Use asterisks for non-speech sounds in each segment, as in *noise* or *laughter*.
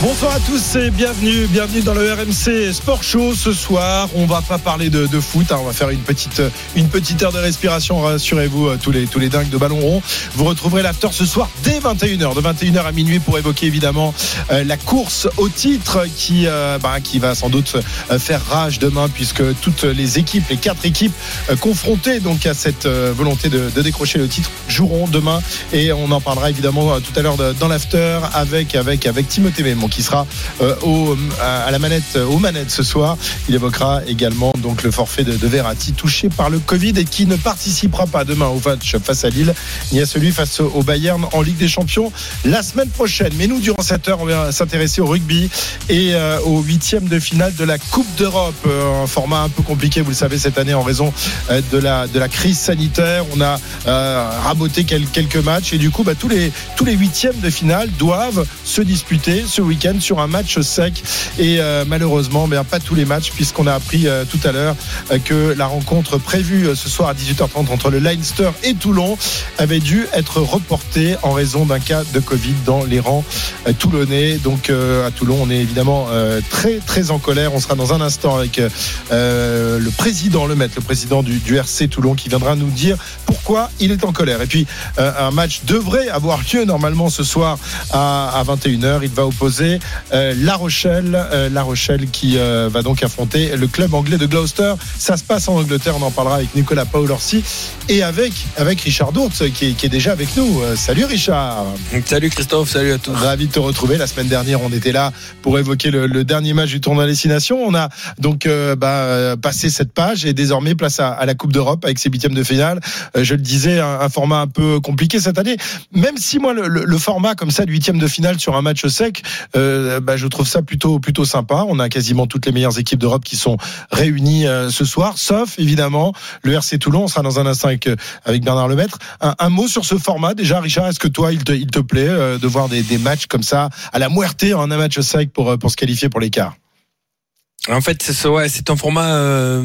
Bonsoir à tous et bienvenue, bienvenue dans le RMC Sport Show. Ce soir, on va pas parler de, foot, hein, on va faire une petite, une petite heure de respiration. Rassurez-vous, tous les, tous les dingues de ballon rond. Vous retrouverez l'after ce soir dès 21h, de 21h à minuit pour évoquer évidemment euh, la course au titre qui, euh, bah, qui va sans doute euh, faire rage demain puisque toutes les équipes, les quatre équipes euh, confrontées donc à cette euh, volonté de, décrocher le titre joueront demain et on en parlera évidemment euh, tout à l'heure dans l'after avec avec avec Timothée Qui sera euh, au, à la manette euh, aux manettes ce soir. Il évoquera également donc le forfait de, de Verratti touché par le Covid et qui ne participera pas demain au match face à Lille ni à celui face au Bayern en Ligue des Champions la semaine prochaine. Mais nous durant cette heure on va s'intéresser au rugby et euh, au huitième de finale de la Coupe d'Europe. Euh, un format un peu compliqué, vous le savez, cette année en raison euh, de la, de la crise sanitaire. On a euh, raboté quel- quelques matchs et du coup, bah, tous, les, tous les huitièmes de finale doivent se disputer ce week-end sur un match sec. Et euh, malheureusement, pas tous les matchs, puisqu'on a appris euh, tout à l'heure euh, que la rencontre prévue ce soir à 18h30 entre le Leinster et Toulon avait dû être reportée en raison d'un cas de Covid dans les rangs toulonnais. Donc à Toulon, on est évidemment très très en colère. On sera dans un instant avec le président, le maître, le président du, du RC Toulon, qui viendra nous dire pourquoi il est en colère. Et puis un match devrait avoir lieu normalement ce soir à, à 21h. Il va opposer euh, La Rochelle, euh, La Rochelle qui euh, va donc affronter le club anglais de Gloucester. Ça se passe en Angleterre. On en parlera avec Nicolas Paolorsi et avec avec Richard Dourtz qui est, qui est déjà avec nous. Salut Richard. Salut Christophe, salut à tous. Ravi de te retrouver. La semaine dernière, on était là pour évoquer le, le dernier match du tournoi Destination. On a donc bah, passé cette page et désormais place à, à la Coupe d'Europe avec ses huitièmes de finale. Je le disais, un, un format un peu compliqué cette année. Même si moi, le, le- le format comme ça de huitième de finale sur un match sec, euh, bah, je trouve ça plutôt plutôt sympa. On a quasiment toutes les meilleures équipes d'Europe qui sont réunies euh, ce soir, sauf évidemment le RC Toulon. On sera dans un instant avec, euh, Bernard Lemaître. Un, mot sur ce format déjà, Richard. Est-ce que toi, il te, plaît de voir des, matchs comme ça à la muerte en un match sec pour, pour se qualifier pour l'écart? En fait, c'est c'est un format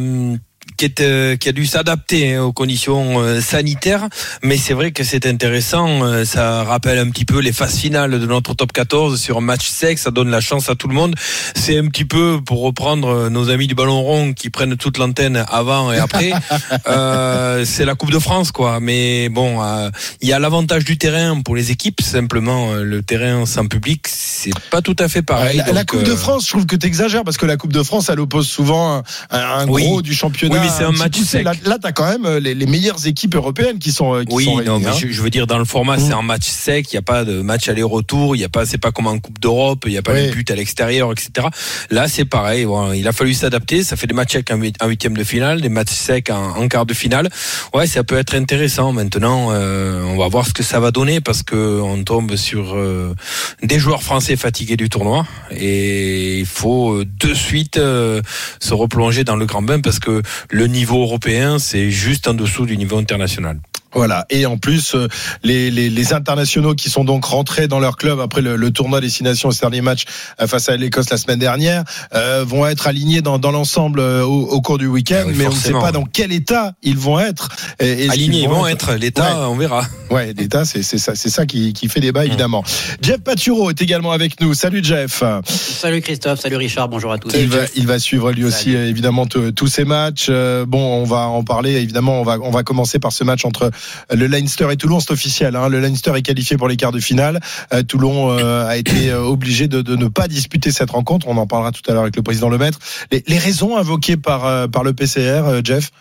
qui, est, euh, qui a dû s'adapter hein, aux conditions euh, sanitaires, mais c'est vrai que c'est intéressant. euh, ça rappelle un petit peu les phases finales de notre top 14 sur un match sec. Ça donne la chance à tout le monde. C'est un petit peu pour reprendre nos amis du ballon rond qui prennent toute l'antenne avant et après. *laughs* euh, c'est la Coupe de France, quoi. Mais bon, euh, il y a l'avantage du terrain pour les équipes. Simplement, le terrain sans public, c'est pas tout à fait pareil. la, Coupe de France, je trouve que tu exagères parce que la Coupe de France, elle oppose souvent un, un Oui. gros du championnat. Oui, mais c'est un match sec. Là, là tu as quand même euh, les, les meilleures équipes européennes qui sont, euh, qui Oui, sont non, réunies. mais hein. je, je veux dire dans le format, Mm. c'est un match sec. Il y a pas de match aller-retour. Il y a pas, c'est pas comme en Coupe d'Europe. Il y a pas Oui. les buts à l'extérieur, etc. Là, c'est pareil. Bon, il a fallu s'adapter. Ça fait des matchs secs en huit- en huitième de finale, des matchs secs en, en quart de finale. Ouais, ça peut être intéressant. Maintenant, euh, on va voir ce que ça va donner parce que on tombe sur euh, des joueurs français fatigués du tournoi et il faut de suite euh, se replonger dans le grand bain parce que le niveau européen, c'est juste en dessous du niveau international. Voilà. Et en plus, euh, les, les, les internationaux qui sont donc rentrés dans leur club après le, le tournoi destination, ce dernier match euh, face à l'Écosse la semaine dernière, euh, vont être alignés dans, dans l'ensemble euh, au, au cours du week-end, Ah oui, mais on ne sait pas dans quel état ils vont être. Et, et est-ce Alignés, ils vont être. L'État, on verra. Ouais, l'État, c'est c'est ça, c'est ça qui, qui fait débat évidemment. Jeff Paturo est également avec nous. Salut Jeff. Salut Christophe, salut Richard, bonjour à tous. Il va, il va suivre lui aussi Salut. évidemment tous ces matchs. Euh, bon, on va en parler évidemment. On va on va commencer par ce match entre le Leinster et Toulon. C'est officiel. Hein. Le Leinster est qualifié pour les quarts de finale. Euh, Toulon euh, a été euh, obligé de, de ne pas disputer cette rencontre. On en parlera tout à l'heure avec le président Lemaître. Les, les raisons invoquées par euh, par le PCR, euh, Jeff?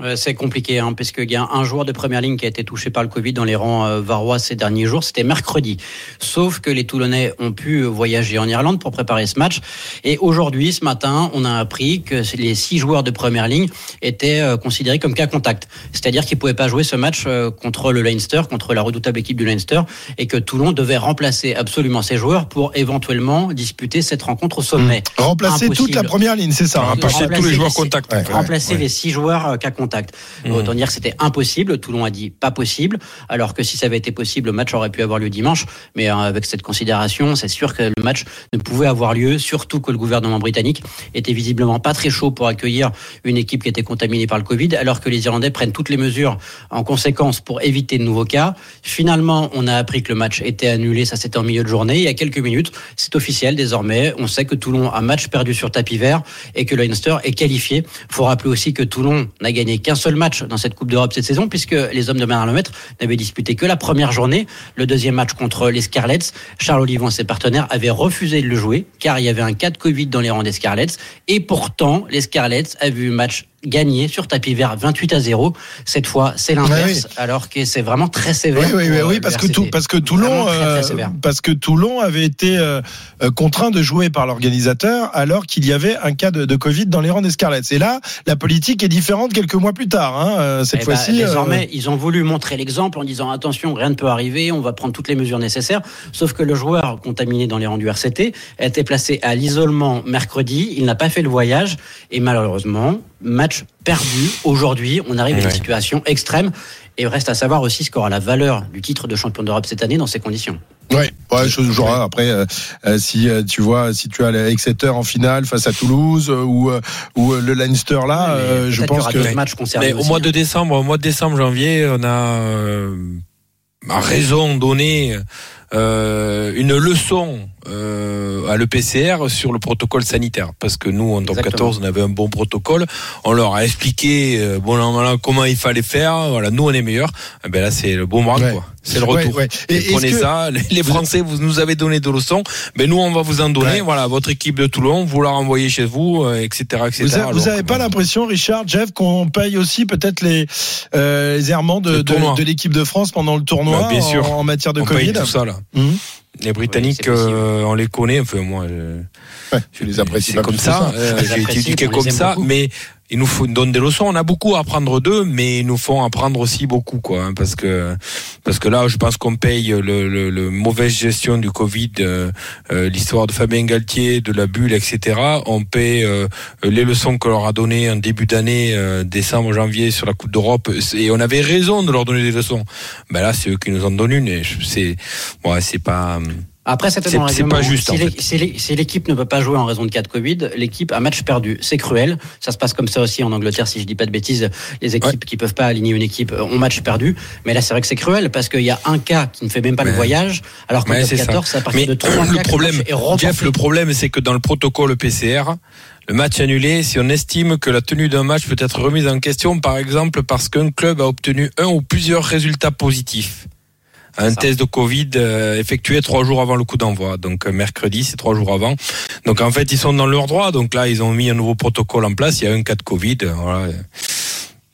Euh, C'est compliqué, hein, parce qu'il y a un joueur de première ligne qui a été touché par le Covid dans les rangs euh, varois ces derniers jours. C'était mercredi. Sauf que les Toulonnais ont pu voyager en Irlande pour préparer ce match. Et aujourd'hui, ce matin, on a appris que les six joueurs de première ligne étaient euh, considérés comme cas contact. C'est-à-dire qu'ils pouvaient pas jouer ce match euh, contre le Leinster, contre la redoutable équipe du Leinster, et que Toulon devait remplacer absolument ces joueurs pour éventuellement disputer cette rencontre au sommet. Remplacer toute la première ligne, c'est ça. hein, Remplacer tous les joueurs. Ouais. remplacer ouais. les six joueurs euh, cas contact. Mmh. Autant dire que c'était impossible. Toulon a dit pas possible, alors que si ça avait été possible, le match aurait pu avoir lieu dimanche. Mais euh, avec cette considération, c'est sûr que le match ne pouvait avoir lieu, surtout que le gouvernement britannique était visiblement pas très chaud pour accueillir une équipe qui était contaminée par le Covid, alors que les Irlandais prennent toutes les mesures en conséquence pour éviter de nouveaux cas. Finalement, on a appris que le match était annulé, ça c'était en milieu de journée. Il y a quelques minutes, c'est officiel désormais. On sait que Toulon a match perdu sur tapis vert et que le Leinster est qualifié. faut rappeler aussi que Toulon n'a gagné qu'un seul match dans cette Coupe d'Europe cette saison, puisque les hommes de Bernard Lemaitre n'avaient disputé que la première journée. Le deuxième match contre les Scarlets, Charles Olivon et ses partenaires avaient refusé de le jouer, car il y avait un cas de Covid dans les rangs des Scarlets. Et pourtant, les Scarlets avaient un match gagné sur tapis vert 28 à 0. Cette fois, c'est l'inverse, oui. alors que c'est vraiment très sévère. Oui, oui, oui, euh, parce que tout, parce que Toulon, très, très euh, parce que Toulon avait été euh, contraint de jouer par l'organisateur alors qu'il y avait un cas de, de Covid dans les rangs des Scarlets. Et là, la politique est différente quelques mois plus tard. Hein, cette Eh ben, fois-ci. euh, désormais, ils ont voulu montrer l'exemple en disant attention, rien ne peut arriver, on va prendre toutes les mesures nécessaires. Sauf que le joueur contaminé dans les rangs du RCT a été placé à l'isolement mercredi. Il n'a pas fait le voyage et malheureusement, match perdu. Aujourd'hui, on arrive à une Ouais. situation extrême. Et reste à savoir aussi ce qu'aura la valeur du titre de champion d'Europe cette année dans ces conditions. Ouais, ouais, chose hein. Après, euh, euh, si euh, tu vois, si tu as l'Exeter en finale face à Toulouse euh, ou euh, ou le Leinster là, Mais euh, je peut-être qu'il y pense aura que matchs Mais au aussi, mois hein. de décembre, au mois de décembre, janvier, on a euh, à raison donné euh, une leçon euh, à l'EPCR sur le protocole sanitaire. Parce que nous en top Exactement. 14 on avait un bon protocole. On leur a expliqué euh, bon là, comment il fallait faire. Voilà nous on est meilleurs. Eh ben là c'est le boomerang Ouais. quoi. C'est le Ouais, retour. ouais. Et est-ce prenez que- ça. Les, Français vous nous avez donné de leçons. Ben nous on va vous en donner. Ouais. voilà votre équipe de Toulon vous la renvoyez chez vous euh, etc etc Vous, a- vous Alors avez que, pas bon, l'impression, Richard, Jeff, qu'on paye aussi peut-être les, euh, les errements de, Le de, de l'équipe de France pendant le tournoi Bah, bien en, sûr. en matière de on Covid? paye tout ça là. Mhm. Les Britanniques, Oui, euh, on les connaît. Enfin, moi, je, Ouais, les c'est comme ça. ça. euh, Je les J'ai apprécie, été éduqué on les comme ça, beaucoup. mais ils nous donnent des leçons. On a beaucoup à apprendre d'eux, mais ils nous font apprendre aussi beaucoup, quoi. hein, parce que parce que là, je pense qu'on paye le, le, le mauvaise gestion du Covid, euh, euh, l'histoire de Fabien Galtier, de la bulle, etc. On paye euh, les leçons qu'on leur a données en début d'année, euh, décembre, janvier, sur la Coupe d'Europe, et on avait raison de leur donner des leçons. Ben là, c'est eux qui nous en donnent une, c'est ouais, c'est pas. Après, C'est- pas juste, Si l'équipe ne peut pas jouer en raison de cas de Covid, l'équipe a match perdu. C'est cruel. Ça se passe comme ça aussi en Angleterre, si je dis pas de bêtises. Les équipes qui peuvent pas aligner une équipe euh, ont match perdu. Mais là, c'est vrai que c'est cruel parce qu'il y a un cas qui ne fait même pas le Ouais. voyage, alors qu'en Ouais, top c'est ça. 14, c'est à partir Mais de 3 le problème, Jeff, le problème, c'est que dans le protocole PCR, le match annulé, si on estime que la tenue d'un match peut être remise en question, par exemple, parce qu'un club a obtenu un ou plusieurs résultats positifs. Un ça. test de Covid euh, effectué trois jours avant le coup d'envoi. Donc euh, mercredi, c'est trois jours avant. Donc en fait, ils sont dans leur droit. Donc là, ils ont mis un nouveau protocole en place. Il y a un cas de Covid. euh, Voilà.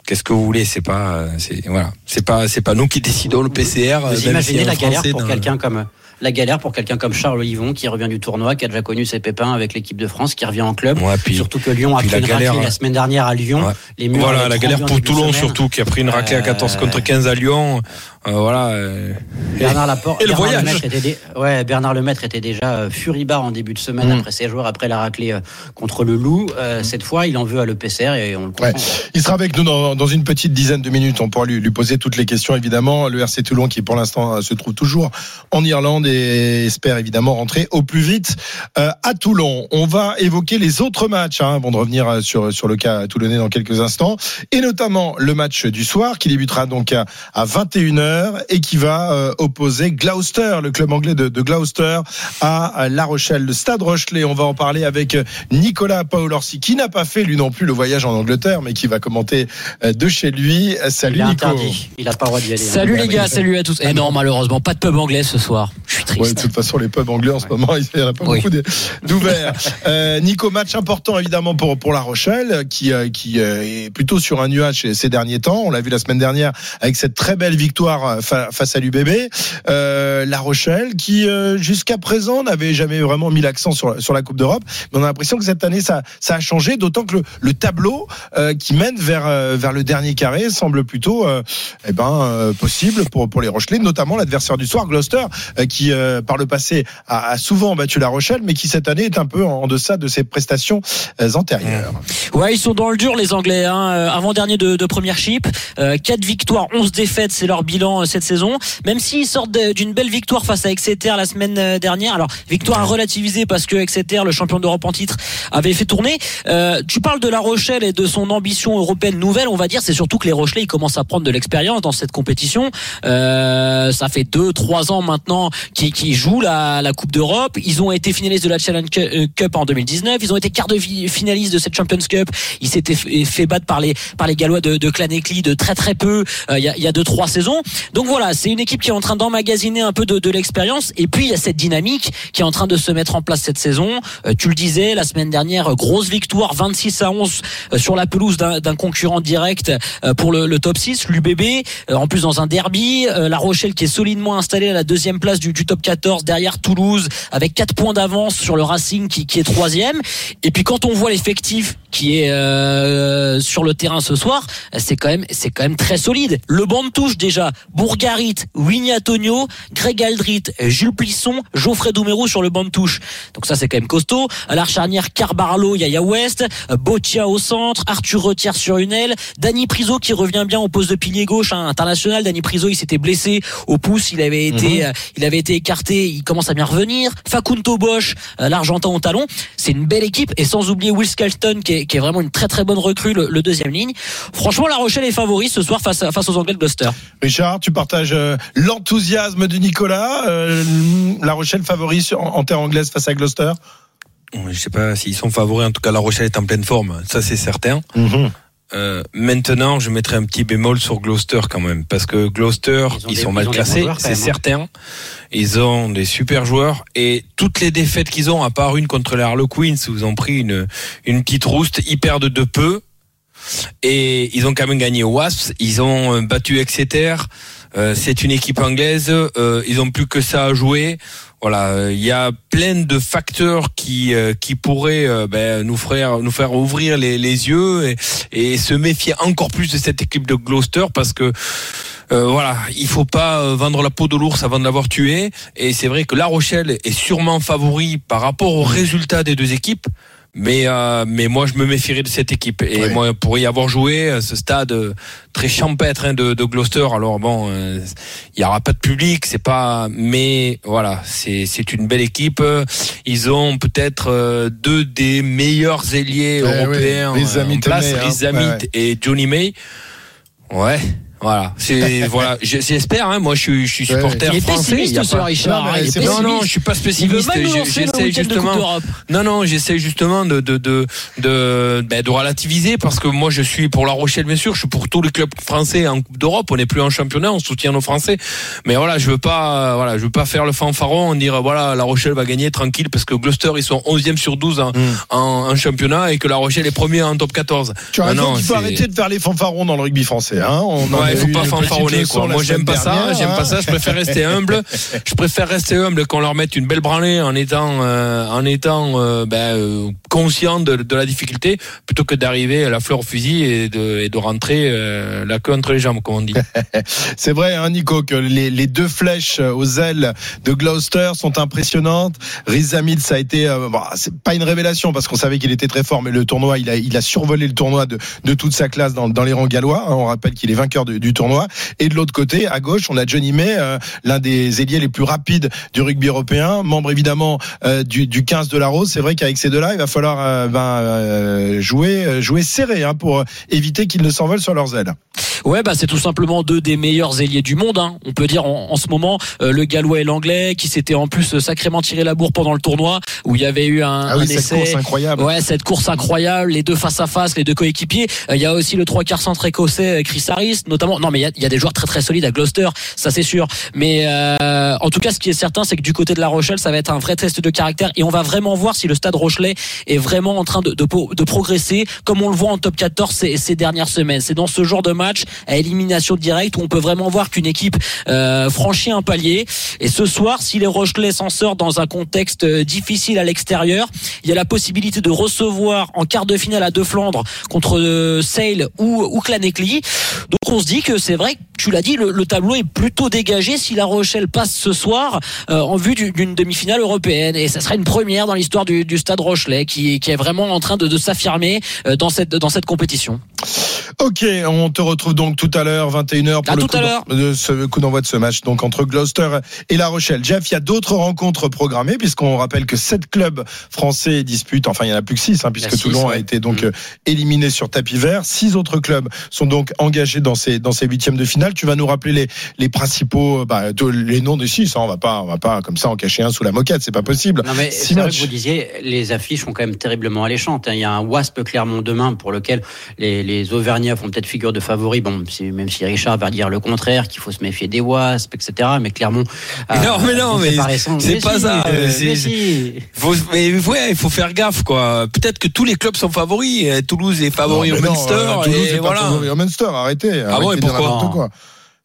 Qu'est-ce que vous voulez? C'est pas, c'est voilà, c'est pas, c'est pas nous qui décidons le PCR. Vous imaginez la galère pour quelqu'un comme la galère pour quelqu'un comme Charles Olivon qui revient du tournoi, qui a déjà connu ses pépins avec l'équipe de France, qui revient en club. Ouais, puis- Surtout que Lyon a pris la une raclée galère, la hein. semaine dernière à Lyon. Ouais. Les murs Voilà, la galère pour Toulon semaine. surtout, qui a pris une raclée à 14 Euh, contre 15 à Lyon. Euh, voilà. euh, *laughs* Bernard Laporte, Et le Bernard voyage. Lemaître était, dé- ouais, Bernard Lemaître était déjà euh, furibard en début de semaine Mm. après ses joueurs, après la raclée contre le Loup. Euh, Cette fois, il en veut à l'EPCR et on le comprend. Ouais. Il sera avec nous dans, dans une petite dizaine de minutes. On pourra lui, lui poser toutes les questions, évidemment. Le RC Toulon, qui pour l'instant se trouve toujours en Irlande et espère évidemment rentrer au plus vite euh, à Toulon. On va évoquer les autres matchs hein, avant de revenir sur, sur le cas toulonnais dans quelques instants. Et notamment le match du soir qui débutera donc à, à 21h et qui va euh, opposer Gloucester, le club anglais de, de Gloucester, à La Rochelle. Le Stade Rochelet, on va en parler avec Nicolas Paolorsi, qui n'a pas fait lui non plus le voyage en Angleterre, mais qui va commenter euh, de chez lui. Salut Il Nico. interdit. Il n'a pas le droit d'y aller. hein. Salut les gars, salut à tous. Et non, malheureusement, pas de pub anglais ce soir. Je suis Ouais, de triste. toute façon, les pubs anglais en ce moment, il n'y en a pas Oui. beaucoup d'ouverts. *laughs* Euh, Nico, match important évidemment pour, pour La Rochelle, qui, euh, qui euh, est plutôt sur un nuage ces derniers temps. On l'a vu la semaine dernière avec cette très belle victoire euh, fa- face à l'UBB. Euh, la Rochelle, qui euh, jusqu'à présent n'avait jamais vraiment mis l'accent sur, sur la Coupe d'Europe. Mais on a l'impression que cette année, ça, ça a changé, d'autant que le, le tableau qui mène vers, vers le dernier carré semble plutôt eh ben, possible pour, pour les Rochelais, notamment l'adversaire du soir, Gloucester, qui par le passé a, souvent battu la Rochelle, mais qui cette année est un peu en, deçà de ses prestations antérieures. Ouais, ils sont dans le dur les Anglais. Hein. Avant-dernier de, de première chip, euh, 4 victoires, 11 défaites, c'est leur bilan euh, cette saison. Même s'ils sortent d'une belle victoire face à Exeter la semaine euh, dernière. Alors victoire à relativiser parce que Exeter, le champion d'Europe en titre, avait fait tourner. Euh, tu parles de La Rochelle et de son ambition européenne nouvelle. On va dire, c'est surtout que les Rochelais ils commencent à prendre de l'expérience dans cette compétition. Euh, ça fait deux, trois ans maintenant qu'ils qu'ils jouent la, la Coupe d'Europe. Ils ont été finalistes de la Challenge euh, Cup en 2019. Ils ont été quart de finalistes de cette Champions Cup. Ils s'étaient fait battre par les par les Gallois de, de Clanecli de très très peu il y, a, y a deux trois saisons. Donc voilà, c'est une équipe qui est en train d'emmagasiner un peu de, de l'expérience. Et puis il y a cette dynamique qui est en train de se mettre en place cette saison. Euh, tu le disais la semaine dernière, grosse victoire 26 à 11 euh, sur la pelouse d'un concurrent direct euh, pour le, le top 6, l'UBB. Euh, en plus dans un derby, La Rochelle qui est solidement installée à la deuxième place du, du top 14 derrière Toulouse avec 4 points d'avance sur le Racing qui, qui est troisième. Et puis quand on voit l'effectif qui est euh, sur le terrain ce soir, c'est quand même c'est quand même très solide. Le banc de touche déjà, Bourgarit, Winnie Antonio, Greg Aldrit, Jules Plisson, Geoffrey Doumerou sur le banc de touche. Donc ça c'est quand même costaud. À la charnière Carbarlo, Yaya West, Botia au centre, Arthur Retière sur une aile, Danny Priso qui revient bien au poste de pilier gauche hein, international. Danny Priso il s'était blessé au pouce, il avait été euh, il avait été écarté, il commence à bien revenir. Facunto Bosch, euh, l'Argentin au talon. C'est une belle équipe et sans oublier Will Skelton qui est, qui est vraiment une très très bonne recrue, le, le deuxième ligne. Franchement, La Rochelle est favori ce soir face, à- face aux Anglais de Gloucester. Richard, tu partages euh, l'enthousiasme de Nicolas. euh, la Rochelle favori sur- en, en terre anglaise face à Gloucester? Je sais pas s'ils sont favoris. En tout cas, La Rochelle est en pleine forme. Ça, c'est certain. Euh, maintenant, je mettrai un petit bémol sur Gloucester quand même, parce que Gloucester, Ils ont ils, des- sont ils mal classés, c'est hein. certain. Ils ont des super joueurs et toutes les défaites qu'ils ont, à part une contre les Harlequins, ils ont pris une une petite rouste, ils perdent de peu. Et ils ont quand même gagné au Wasps. Ils ont euh, battu Exeter. Euh, c'est une équipe anglaise. Euh, ils ont plus que ça à jouer. Voilà, il y a plein de facteurs qui euh, qui pourraient euh, ben, nous faire nous faire ouvrir les, les yeux et, et se méfier encore plus de cette équipe de Gloucester parce que euh, voilà, il faut pas vendre la peau de l'ours avant de l'avoir tué. Et c'est vrai que La Rochelle est sûrement favori par rapport aux résultats des deux équipes. Mais euh, mais moi je me méfierais de cette équipe. Et moi pour y avoir joué à ce stade euh, très champêtre hein, de, de Gloucester alors bon euh, il y aura pas de public c'est pas mais voilà c'est c'est une belle équipe. Ils ont peut-être euh, deux des meilleurs ailiers Eh européens oui, euh, en place hein. Riz Hamid Ouais, ouais. et Johnny May. Ouais voilà c'est *laughs* voilà Je- j'espère hein, moi je suis je suis supporter Il est français il y a pessimiste ce pas- Richard. Non, il est non pessimiste. non je suis pas Il pessimiste le j'essaie justement non, non, j'essaie justement de de de de, ben, de relativiser parce que moi je suis pour La Rochelle bien sûr, je suis pour tous les clubs français en Coupe d'Europe. On n'est plus en championnat, on soutient nos Français. Mais voilà, je veux pas, voilà, je veux pas faire le fanfaron, dire voilà La Rochelle va gagner tranquille parce que Gloucester ils sont 11e sur 12 en, en, en championnat et que La Rochelle est premier en top 14. Tu as Ah raison, il faut arrêter de faire les fanfarons dans le rugby français. Hein. On en a Ouais, il faut pas fanfaronner Moi j'aime pas ça, j'aime pas ça. Je préfère rester *laughs* humble. Je préfère rester humble qu'on leur mette une belle branlée en étant euh, en étant euh, ben, euh, conscient de, de la difficulté plutôt que d'arriver à la fleur au fusil et de, et de rentrer la queue entre les jambes comme on dit. *laughs* C'est vrai, hein, Nico, que les, les deux flèches aux ailes de Gloucester sont impressionnantes. Riz Hamid, ça a été, bon, c'est pas une révélation parce qu'on savait qu'il était très fort, mais le tournoi, il a, il a survolé le tournoi de, de toute sa classe dans, dans les rangs gallois. hein. on rappelle qu'il est vainqueur du, du tournoi. Et de l'autre côté, à gauche, on a Johnny May, euh, l'un des ailiers les plus rapides du rugby européen, membre évidemment euh, du, du 15 de la Rose. C'est vrai qu'avec ces deux-là, il va falloir euh, ben, jouer, jouer serré hein, pour éviter qu'ils ne s'envolent sur leurs ailes. Ouais, bah c'est tout simplement deux des meilleurs ailiers du monde. Hein. On peut dire en, en ce moment le gallois et l'anglais qui s'étaient en plus sacrément tiré la bourre pendant le tournoi où il y avait eu un, Ah oui, un cette essai. course incroyable. Ouais, cette course incroyable, les deux face à face, les deux coéquipiers. Il y a aussi le trois quarts centre écossais, Chris Harris, notamment. Non, mais il y y a des joueurs très très solides à Gloucester, ça c'est sûr. Mais euh, en tout cas, ce qui est certain, c'est que du côté de La Rochelle, ça va être un vrai test de caractère et on va vraiment voir si le Stade Rochelet est vraiment en train de, de, de progresser, comme on le voit en top 14 ces, ces dernières semaines. C'est dans ce genre de match à élimination directe où on peut vraiment voir qu'une équipe euh, franchit un palier. Et ce soir, si les Rochelais s'en sortent dans un contexte euh, difficile à l'extérieur, il y a la possibilité de recevoir en quart de finale à deux Flandre contre euh, Sale ou, ou. Donc on se dit que c'est vrai, tu l'as dit, le, le, tableau est plutôt dégagé si La Rochelle passe ce soir euh, en vue d'une demi-finale européenne. Et ça serait une première dans l'histoire du, du, Stade Rochelet qui, qui, est vraiment en train de, de s'affirmer euh, dans cette, dans cette compétition. Ok, on te retrouve donc tout à l'heure, 21h, pour à le tout coup, de d'envoi de ce match, donc entre Gloucester et La Rochelle. Jeff, il y a d'autres rencontres programmées, puisqu'on rappelle que sept clubs français disputent, enfin il y en a plus que six, hein, puisque six, Toulon ouais. a été donc Mmh. euh, éliminé sur tapis vert. Six autres clubs sont donc engagés dans ces dans ces huitièmes de finale. Tu vas nous rappeler les les principaux, bah, de- les noms des six. hein, on va pas on va pas comme ça en cacher un sous la moquette, c'est pas possible. Non mais c'est vrai que vous disiez, les affiches sont quand même terriblement alléchantes. hein. Il y a un Wasp Clermont demain pour lequel les, les Auvergnats font peut-être figure de favoris. Bon, même si Richard va dire le contraire, qu'il faut se méfier des Wasp, etc. Mais Clermont. Non, mais non, a mais c'est pas si, ça, euh, mais si. Faut, mais ouais, il faut faire gaffe, quoi. Peut-être que tous les clubs sont favoris. Euh, Toulouse est favori Non, au non, Munster. euh, Toulouse et est pas voilà. favori au Munster, arrêtez. arrêtez bon, et pourquoi n'importe quoi.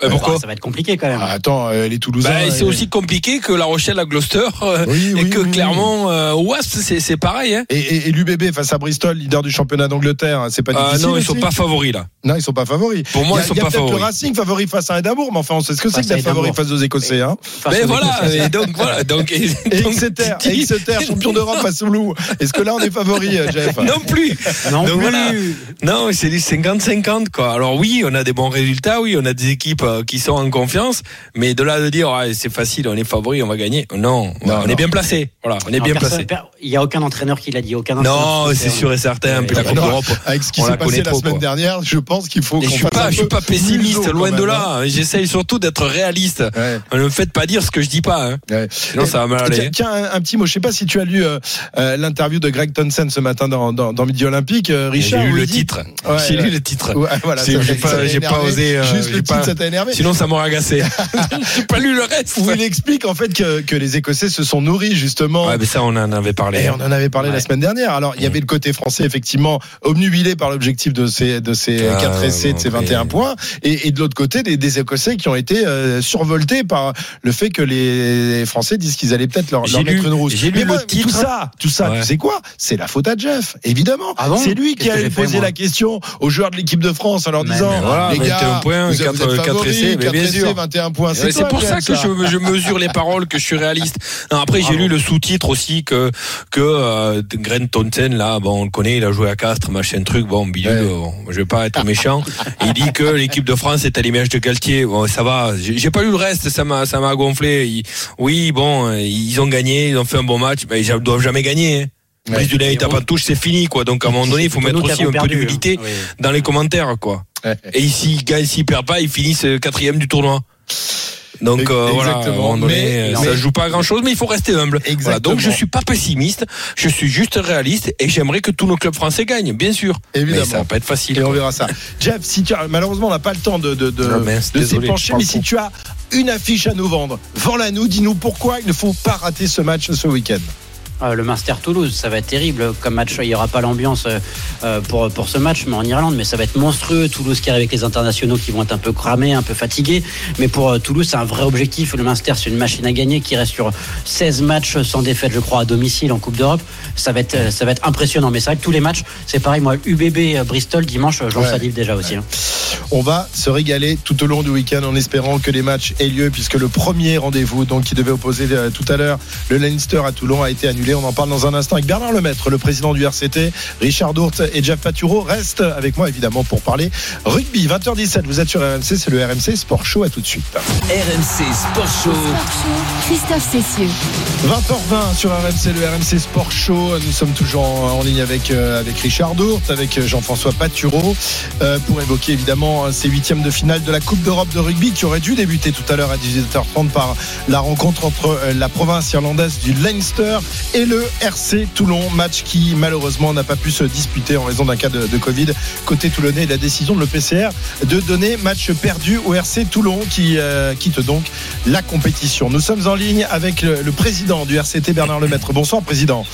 Euh, pourquoi Bah, Ça va être compliqué quand même. Ah, Attends, euh, les Toulousains. Bah, c'est euh, aussi compliqué que La Rochelle à Gloucester euh, Oui, et oui, que oui, euh, au Wasp, c'est c'est pareil. Hein. Et, et, et l'UBB face à Bristol, leader du championnat d'Angleterre, c'est pas Ah, difficile. non, ils sont pas favoris là. Non, ils sont pas favoris. Pour moi, a- ils sont il y a pas peut-être favoris. le Racing favori face à Édimbourg, mais enfin, on sait ce que c'est que d'être à favori face aux Écossais. Hein. Face Mais aux voilà, Écossais. et donc voilà, *laughs* donc, et, Exeter, Exeter, champion d'Europe face au Loup. Est-ce que là, on est favori, Jeff? Non plus. Non plus. Non, c'est du 50-50 quoi. Alors oui, on a des bons résultats, oui, on a des équipes qui sont en confiance, mais de là de dire ah, c'est facile, on est favori, on va gagner. Non, Non, on non. est bien placé. Voilà, on est bien placé. Il n'y a aucun entraîneur qui l'a dit. Aucun Non, c'est sûr et certain. Puis la Ouais, Coupe non, d'Europe. Avec ce qui s'est la passé la trop, semaine quoi. dernière, je pense qu'il faut qu'on je suis fasse pas, un je suis pas pessimiste, loin de là. J'essaye surtout d'être réaliste. hein. Ouais, Ne me faites pas dire ce que je dis pas. Hein. ouais. Sinon, ça va mal Tiens, aller. tiens, un, un petit mot. Je sais pas si tu as lu euh, euh, l'interview de Greg Townsend ce matin dans, dans, dans Midi Olympique. Euh, J'ai Richard, lu le titre. J'ai lu le titre. J'ai pas- osé, euh, Juste le titre, ça t'a énervé. Sinon, ça m'aurait agacé. *laughs* J'ai pas lu le reste. Où il explique en fait que, que les Écossais se sont nourris justement. Ouais, mais ça, on en avait parlé. Et on en avait parlé la semaine dernière. Alors, il y avait le côté français, effectivement, obnubilé par l'objectif de ces, de ces Ah, 4 essais, de ces bon, 21 mais- points. Et, et de l'autre côté, des, des Écossais qui ont été euh, survoltés par le fait que les Français disent qu'ils allaient peut-être leur, leur lu- mettre une rousse. j'ai lu Mais moi, le titre. Tout ça, tout ça, Ouais. tu sais quoi? C'est la faute à Jeff, évidemment. Ah bon? C'est lui qui Qu'est-ce poser moi la question aux joueurs de l'équipe de France en leur Mais- disant mais voilà, les 21 gars, points, vous, vous quatre- êtes favoris, mais 4 bien essais, sûr. 21 points. Ouais, C'est pour ça que je, je mesure les paroles, que je suis réaliste. Non, après, j'ai lu le sous-titre aussi que que euh, Thompson là, bon, on le connaît, il a joué à Castres, machin truc. Bon, bidule, Ouais. bon, je vais pas être méchant. Il dit que l'équipe de France est à l'image de Galtier. Bon, ça va. J'ai j'ai pas lu le reste, ça m'a ça m'a gonflé. Il- oui, bon, ils ont gagné, ils ont fait un bon match, mais ils doivent jamais gagner. Hein. Brice du il tape pas de touche, c'est fini, quoi. Donc, à un moment donné, il faut mettre aussi un peu d'humilité dans les commentaires, quoi. Et s'ils gagnent, s'ils perdent pas, ils finissent euh, quatrième du tournoi. Donc euh, voilà, à Mais- euh, ça mais- joue pas à grand chose, mais il faut rester humble. Voilà, Exactement. donc je suis pas pessimiste, je suis juste réaliste et j'aimerais que tous nos clubs français gagnent, bien sûr. Évidemment. Mais ça va pas être facile. Et on verra ça. *laughs* Jeff, si tu as, malheureusement, on n'a pas le temps de, de, de, Ah, de s'épancher, mais si tu as une affiche à nous vendre, vends-la nous, dis-nous pourquoi il ne faut pas rater ce match ce week-end. Euh, le Munster Toulouse, ça va être terrible comme match. Il n'y aura pas l'ambiance euh, euh, pour, pour ce match, mais en Irlande, mais ça va être monstrueux. Toulouse qui arrive avec les internationaux qui vont être un peu cramés, un peu fatigués. Mais pour euh, Toulouse, c'est un vrai objectif. Le Munster, c'est une machine à gagner qui reste sur 16 matchs sans défaite, je crois, à domicile en Coupe d'Europe. Ça va être, ça va être impressionnant. Mais c'est vrai que tous les matchs, c'est pareil. Moi, UBB Bristol dimanche, j'en Ouais. salive déjà aussi. hein. On va se régaler tout au long du week-end en espérant que les matchs aient lieu, puisque le premier rendez-vous, donc qui devait opposer tout à l'heure le Leinster à Toulon, a été annulé. On en parle dans un instant avec Bernard Lemaître, le président du RCT, Richard Dourte et Jeff Paturo restent avec moi évidemment pour parler rugby. 20h17, vous êtes sur RMC, c'est le RMC Sport Show. À tout de suite. RMC Sport Show. Sport Show, Christophe Cessieux. 20h20 sur RMC, le RMC Sport Show. Nous sommes toujours en, en ligne avec, euh, avec Richard Dourte, avec euh, Jean-François Paturo, euh, pour évoquer évidemment ces huitièmes de finale de la Coupe d'Europe de rugby qui aurait dû débuter tout à l'heure à 18h30 par la rencontre entre la province irlandaise du Leinster et le RC Toulon. Match qui malheureusement n'a pas pu se disputer en raison d'un cas de, Covid côté toulonnais. La décision de l'EPCR de donner match perdu au RC Toulon qui euh, quitte donc la compétition. Nous sommes en ligne avec le, le président du RCT Bernard Lemaître. Bonsoir président.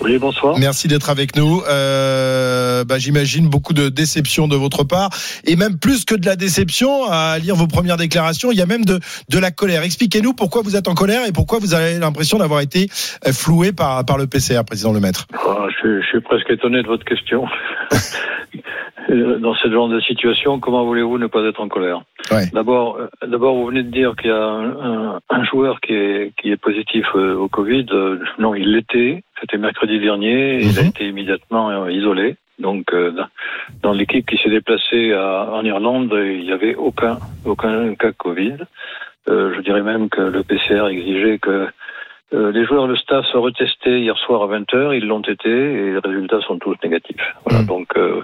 Oui, bonsoir. Merci d'être avec nous. Euh, bah, J'imagine beaucoup de déception de votre part et même plus que de la déception à lire vos premières déclarations, il y a même de, de la colère. Expliquez-nous pourquoi vous êtes en colère et pourquoi vous avez l'impression d'avoir été floué par, par le PCR, président Le Maître. Ah, je, je, suis presque étonné de votre question. *laughs* Dans ce genre de situation, comment voulez-vous ne pas être en colère? Ouais. D'abord, d'abord, vous venez de dire qu'il y a un, un, un, joueur qui est, qui est positif au Covid. Non, il l'était. C'était mercredi dernier. Il a été immédiatement isolé. Donc, euh, dans l'équipe qui s'est déplacée à, en Irlande, il n'y avait aucun, aucun cas Covid. Euh, je dirais même que le PCR exigeait que euh, les joueurs, le staff soient retestés hier soir à 20h. Ils l'ont été et les résultats sont tous négatifs. Voilà. Mm. Donc, euh,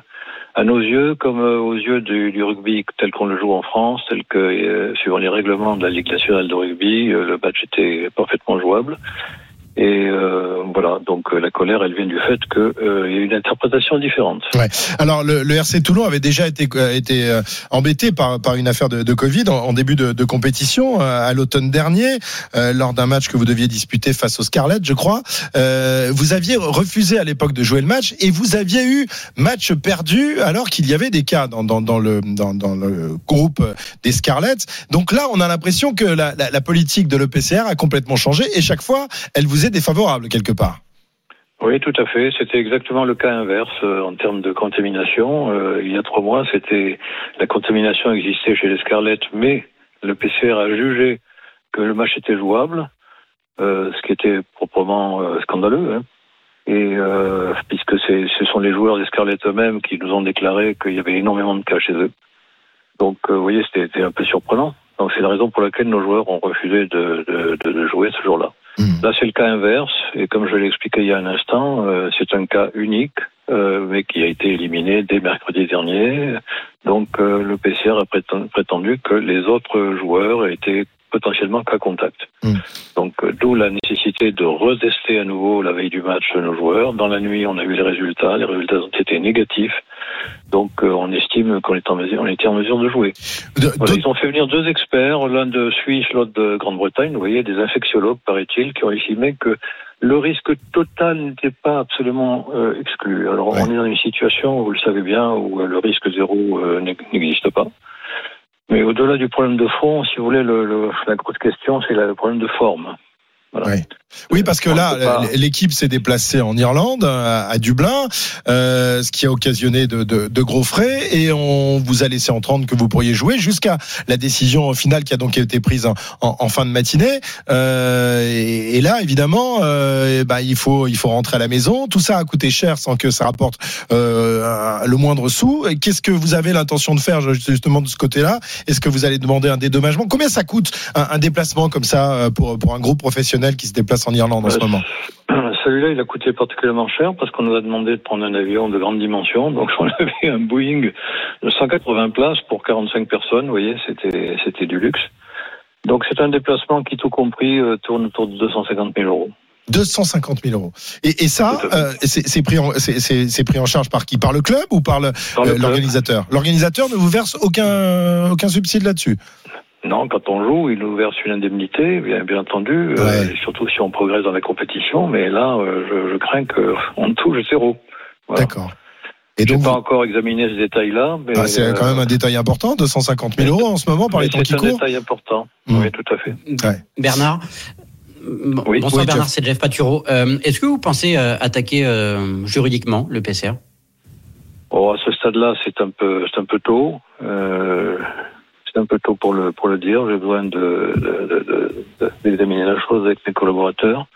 à nos yeux, comme aux yeux du, rugby tel qu'on le joue en France, tel que, euh, suivant les règlements de la Ligue nationale de rugby, le match était parfaitement jouable. Et euh, voilà, donc euh, la colère, elle vient du fait qu'il euh, y a une interprétation différente. Ouais. Alors le, le, RC Toulon avait déjà été, été euh, embêté par, par une affaire de, de Covid en, en, début de, de compétition euh, à l'automne dernier, euh, lors d'un match que vous deviez disputer face aux Scarlett, je crois. vous aviez refusé à l'époque de jouer le match et vous aviez eu match perdu alors qu'il y avait des cas dans, dans, dans, le, dans, dans le groupe des Scarlett. Donc là, on a l'impression que la, la, la politique de l'EPCR a complètement changé et chaque fois, elle vous est défavorable quelque part. Oui, tout à fait. C'était exactement le cas inverse euh, en termes de contamination. Euh, il y a trois mois, c'était la contamination existait chez les Scarlett, mais le PCR a jugé que le match était jouable, euh, ce qui était proprement scandaleux. Hein. Et puisque ce sont les joueurs des Scarlett eux-mêmes qui nous ont déclaré qu'il y avait énormément de cas chez eux. Donc, vous voyez, c'était un peu surprenant. Donc, c'est la raison pour laquelle nos joueurs ont refusé de jouer ce jour-là. Mmh. Là, c'est le cas inverse, et comme je l'ai il y a un instant, euh, c'est un cas unique, euh, mais qui a été éliminé dès mercredi dernier. Donc, euh, le PCR a prétendu que les autres joueurs étaient potentiellement cas contact. Mmh. Donc, d'où la nécessité de retester à nouveau la veille du match nos joueurs. Dans la nuit, on a eu les résultats. Les résultats ont été négatifs. Donc, euh, on estime qu'on est en mesure, on était en mesure de jouer. De, voilà, de... Ils ont fait venir deux experts, l'un de Suisse, l'autre de Grande-Bretagne. Vous voyez, des infectiologues, paraît-il, qui ont estimé que le risque total n'était pas absolument euh, exclu. Alors, ouais. on est dans une situation, vous le savez bien, où euh, le risque zéro euh, n'existe pas. Mais au-delà du problème de fond, si vous voulez, le, le, la grosse question, c'est le problème de forme. Voilà. Oui. oui. parce que là, l'équipe s'est déplacée en Irlande, à Dublin, euh, ce qui a occasionné de, de, de, gros frais, et on vous a laissé entendre que vous pourriez jouer jusqu'à la décision finale qui a donc été prise en, en, en fin de matinée. Euh, et, et, là, évidemment, euh, bah, il faut il faut rentrer à la maison. Tout ça a coûté cher sans que ça rapporte euh, le moindre sou. Qu'est-ce que vous avez l'intention de faire justement de ce côté-là? Est-ce que vous allez demander un dédommagement? Combien ça coûte un, un déplacement comme ça euh, pour pour un groupe professionnel? Qui se déplace en Irlande en ce moment *clears throat* Celui-là, il a coûté particulièrement cher parce qu'on nous a demandé de prendre un avion de grande dimension. Donc, *laughs* on avait un Boeing de 180 places pour 45 personnes. Vous voyez, c'était, c'était du luxe. Donc, c'est un déplacement qui, tout compris, euh, tourne autour de 250 000 euros. 250 000 euros. Et, et ça, euh, c'est pris, en, pris en charge par qui? Par le club ou par l'organisateur? L'organisateur ne vous verse aucun, aucun subside là-dessus? Non, quand on joue, il nous verse une indemnité, bien, bien entendu, euh, ouais. euh, surtout si on progresse dans la compétition, mais là, euh, je, je, crains qu'on touche zéro. Voilà. D'accord. Et donc, pas encore examiné ce détail-là. mais Ah, c'est quand même un détail important, 250 000 euros en ce moment par les temps qui courent. C'est un détail important, mmh. oui, tout à fait. Ouais. Bernard oui. Bonsoir oui, Bernard, c'est Jeff Paturo. Euh, Est-ce que vous pensez attaquer juridiquement le PCR oh, À ce stade-là, c'est un peu, c'est un peu tôt. Euh, c'est un peu tôt pour le pour le dire. J'ai besoin de d'examiner la chose avec mes collaborateurs.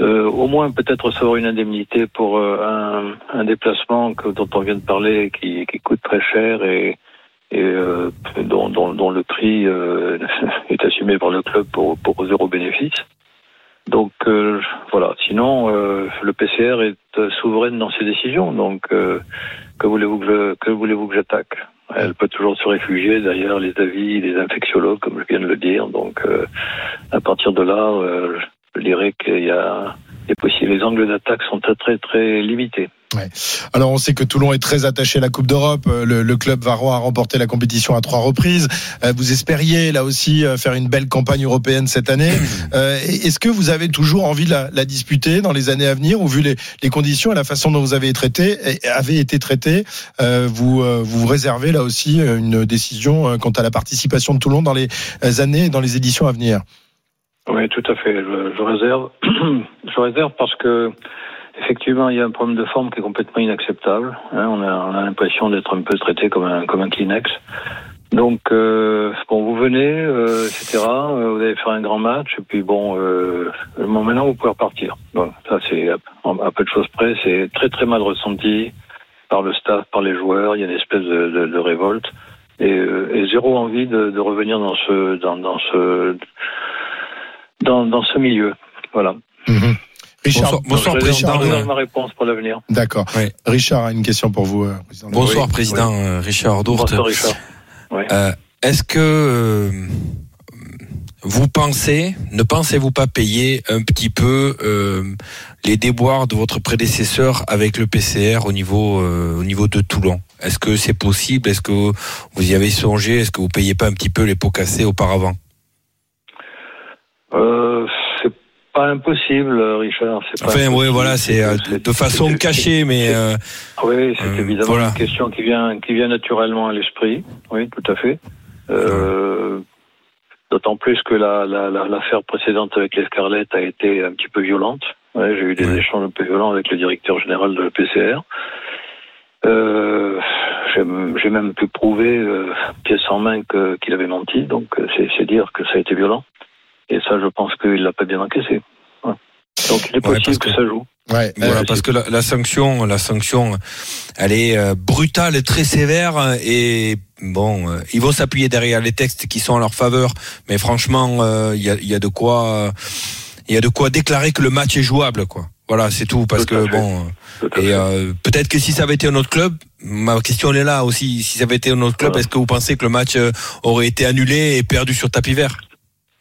Euh, au moins peut-être recevoir une indemnité pour euh, un, déplacement dont on vient de parler qui, coûte très cher et, euh, dont, le prix *laughs* est assumé par le club pour, pour zéro bénéfice. Donc voilà. Sinon, le PCR est souverain dans ses décisions. Donc que voulez-vous que que voulez-vous que j'attaque? Elle peut toujours se réfugier derrière les avis des infectiologues, comme je viens de le dire. Donc, euh, à partir de là, euh, je dirais qu'il y a les, possibles, les angles d'attaque sont très, très, très limités. Ouais. Alors on sait que Toulon est très attaché à la Coupe d'Europe. Euh, Le, le club varois a remporté la compétition à trois reprises. Euh, Vous espériez là aussi euh, faire une belle campagne européenne cette année. *clears throat* Euh, Est-ce que vous avez toujours envie de la, la disputer dans les années à venir ou vu les, les conditions et la façon dont vous avez été traité, avez été traité, euh, vous euh, vous réservez là aussi une décision euh, quant à la participation de Toulon dans les années, dans les éditions à venir? Oui, tout à fait. Je, je réserve. *clears throat* je réserve parce que effectivement, il y a un problème de forme qui est complètement inacceptable. Hein, on a, a l'impression d'être un peu traité comme un, comme un Kleenex. Donc, euh, bon, vous venez, euh, etc. euh, Vous allez faire un grand match, et puis bon, euh, bon maintenant vous pouvez repartir. Bon, ça c'est à, à peu de choses près. C'est très très mal ressenti par le staff, par les joueurs. Il y a une espèce de, de, de révolte et, euh, et zéro envie de, de revenir dans ce dans, dans ce dans, dans ce milieu. Voilà. Richard, Bonsoir, bonsoir, président. je ma réponse pour l'avenir. D'accord. Oui. Richard a une question pour vous. euh, président. Bonsoir, président euh, Richard Dourte. Bonsoir Richard. Oui. Euh, Est-ce que euh, vous pensez, ne pensez-vous pas payer un petit peu euh, les déboires de votre prédécesseur avec le PCR au niveau euh, au niveau de Toulon? Est-ce que c'est possible? Est-ce que vous y avez songé? Est-ce que vous payez pas un petit peu les pots cassés auparavant? Euh, c'est pas impossible, Richard. c'est pas Enfin, ouais, voilà, c'est euh, de façon cachée, mais euh, Oui, c'est évidemment voilà. une question qui vient, qui vient naturellement à l'esprit. Oui, tout à fait. Euh, D'autant plus que la, la, la- l'affaire précédente avec l'Escarlette a été un petit peu violente. Ouais, j'ai eu des Ouais. échanges un peu violents avec le directeur général de l'EPCR. Euh, j'ai, même pu prouver euh, pièce en main qu'il avait menti, donc c'est dire que ça a été violent. Et ça, je pense qu'il l'a pas bien encaissé. Ouais. Donc il est possible que... que- ça joue. Ouais. voilà, euh, parce que la, la sanction, la sanction, elle est euh, brutale et très sévère. Et bon, euh, ils vont s'appuyer derrière les textes qui sont en leur faveur, mais franchement, euh, il y, a, il y a de quoi, euh, il y a de quoi déclarer que le match est jouable, quoi. Voilà, c'est tout, parce Tout que fait. bon. Tout Et euh, peut-être que si ça avait été un autre club, ma question elle est là aussi. Si ça avait été un autre club, Voilà. est-ce que vous pensez que le match euh, aurait été annulé et perdu sur tapis vert?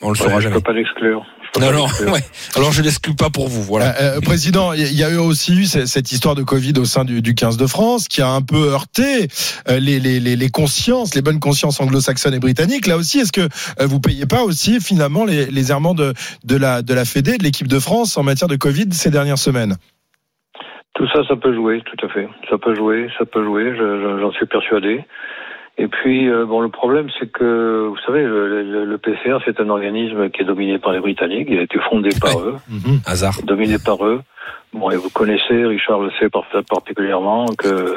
On le Ouais, saura je jamais. peux pas l'exclure. Je peux Non, pas non. *laughs* Ouais. Alors je l'exclus pas pour vous. Voilà. Euh, euh, président, il y a eu aussi eu ce- cette histoire de Covid au sein du, du 15 de France qui a un peu heurté euh, les, les, les, les consciences, les bonnes consciences anglo-saxonnes et britanniques. Là aussi, est-ce que vous payez pas aussi finalement les, les errements de, de la de la Fédé, de l'équipe de France en matière de Covid ces dernières semaines? Tout ça, ça peut jouer, tout à fait. Ça peut jouer, ça peut jouer, je- je- j'en suis persuadé. Et puis, euh, bon, le problème, c'est que, vous savez, le, le- le PCR, c'est un organisme qui est dominé par les Britanniques. Il a été fondé par eux, Hasard. dominé par eux. Bon, et vous connaissez, Richard le sait par- particulièrement, que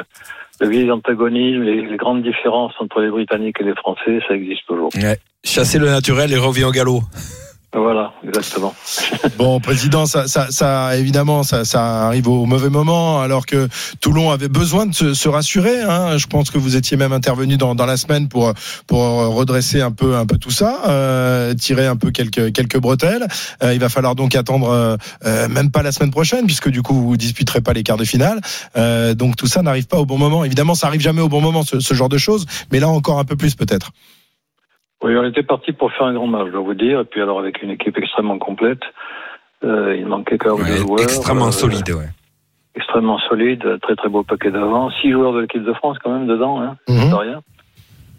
le vieil antagonisme, les, les grandes différences entre les Britanniques et les Français, ça existe toujours. Ouais. Chasser le naturel et revient au galop. Voilà, exactement. *laughs* Bon, président, ça, ça, ça évidemment, ça, ça arrive au mauvais moment, alors que Toulon avait besoin de se, se rassurer. Hein. Je pense que vous étiez même intervenu dans, dans la semaine pour pour redresser un peu un peu tout ça, euh, tirer un peu quelques quelques bretelles. Euh, il va falloir donc attendre, euh, euh, même pas la semaine prochaine, puisque du coup vous disputerez pas les quarts de finale. Euh, donc tout ça n'arrive pas au bon moment. Évidemment, ça arrive jamais au bon moment, ce, ce genre de choses, mais là encore un peu plus peut-être. Oui, on était parti pour faire un grand match, je dois vous dire. Et puis alors, avec une équipe extrêmement complète, euh, il manquait ou deux Ouais, joueurs. extrêmement euh, solide, ouais. extrêmement solide, très très beau paquet d'avant, six joueurs de l'équipe de France quand même dedans, hein, c'est pas rien.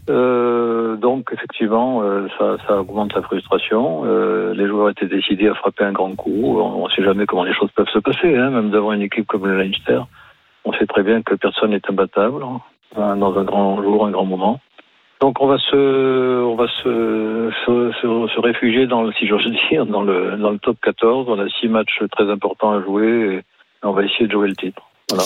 Euh, donc effectivement, euh, ça, ça augmente la frustration. Euh, les joueurs étaient décidés à frapper un grand coup. On ne sait jamais comment les choses peuvent se passer, hein, même devant une équipe comme le Leinster. On sait très bien que personne n'est imbattable hein, dans un grand jour, un grand moment. Donc on va se, on va se, se, se, se réfugier dans le, si j'ose dire, dans le, dans le top 14. On a six matchs très importants à jouer et on va essayer de jouer le titre. Voilà.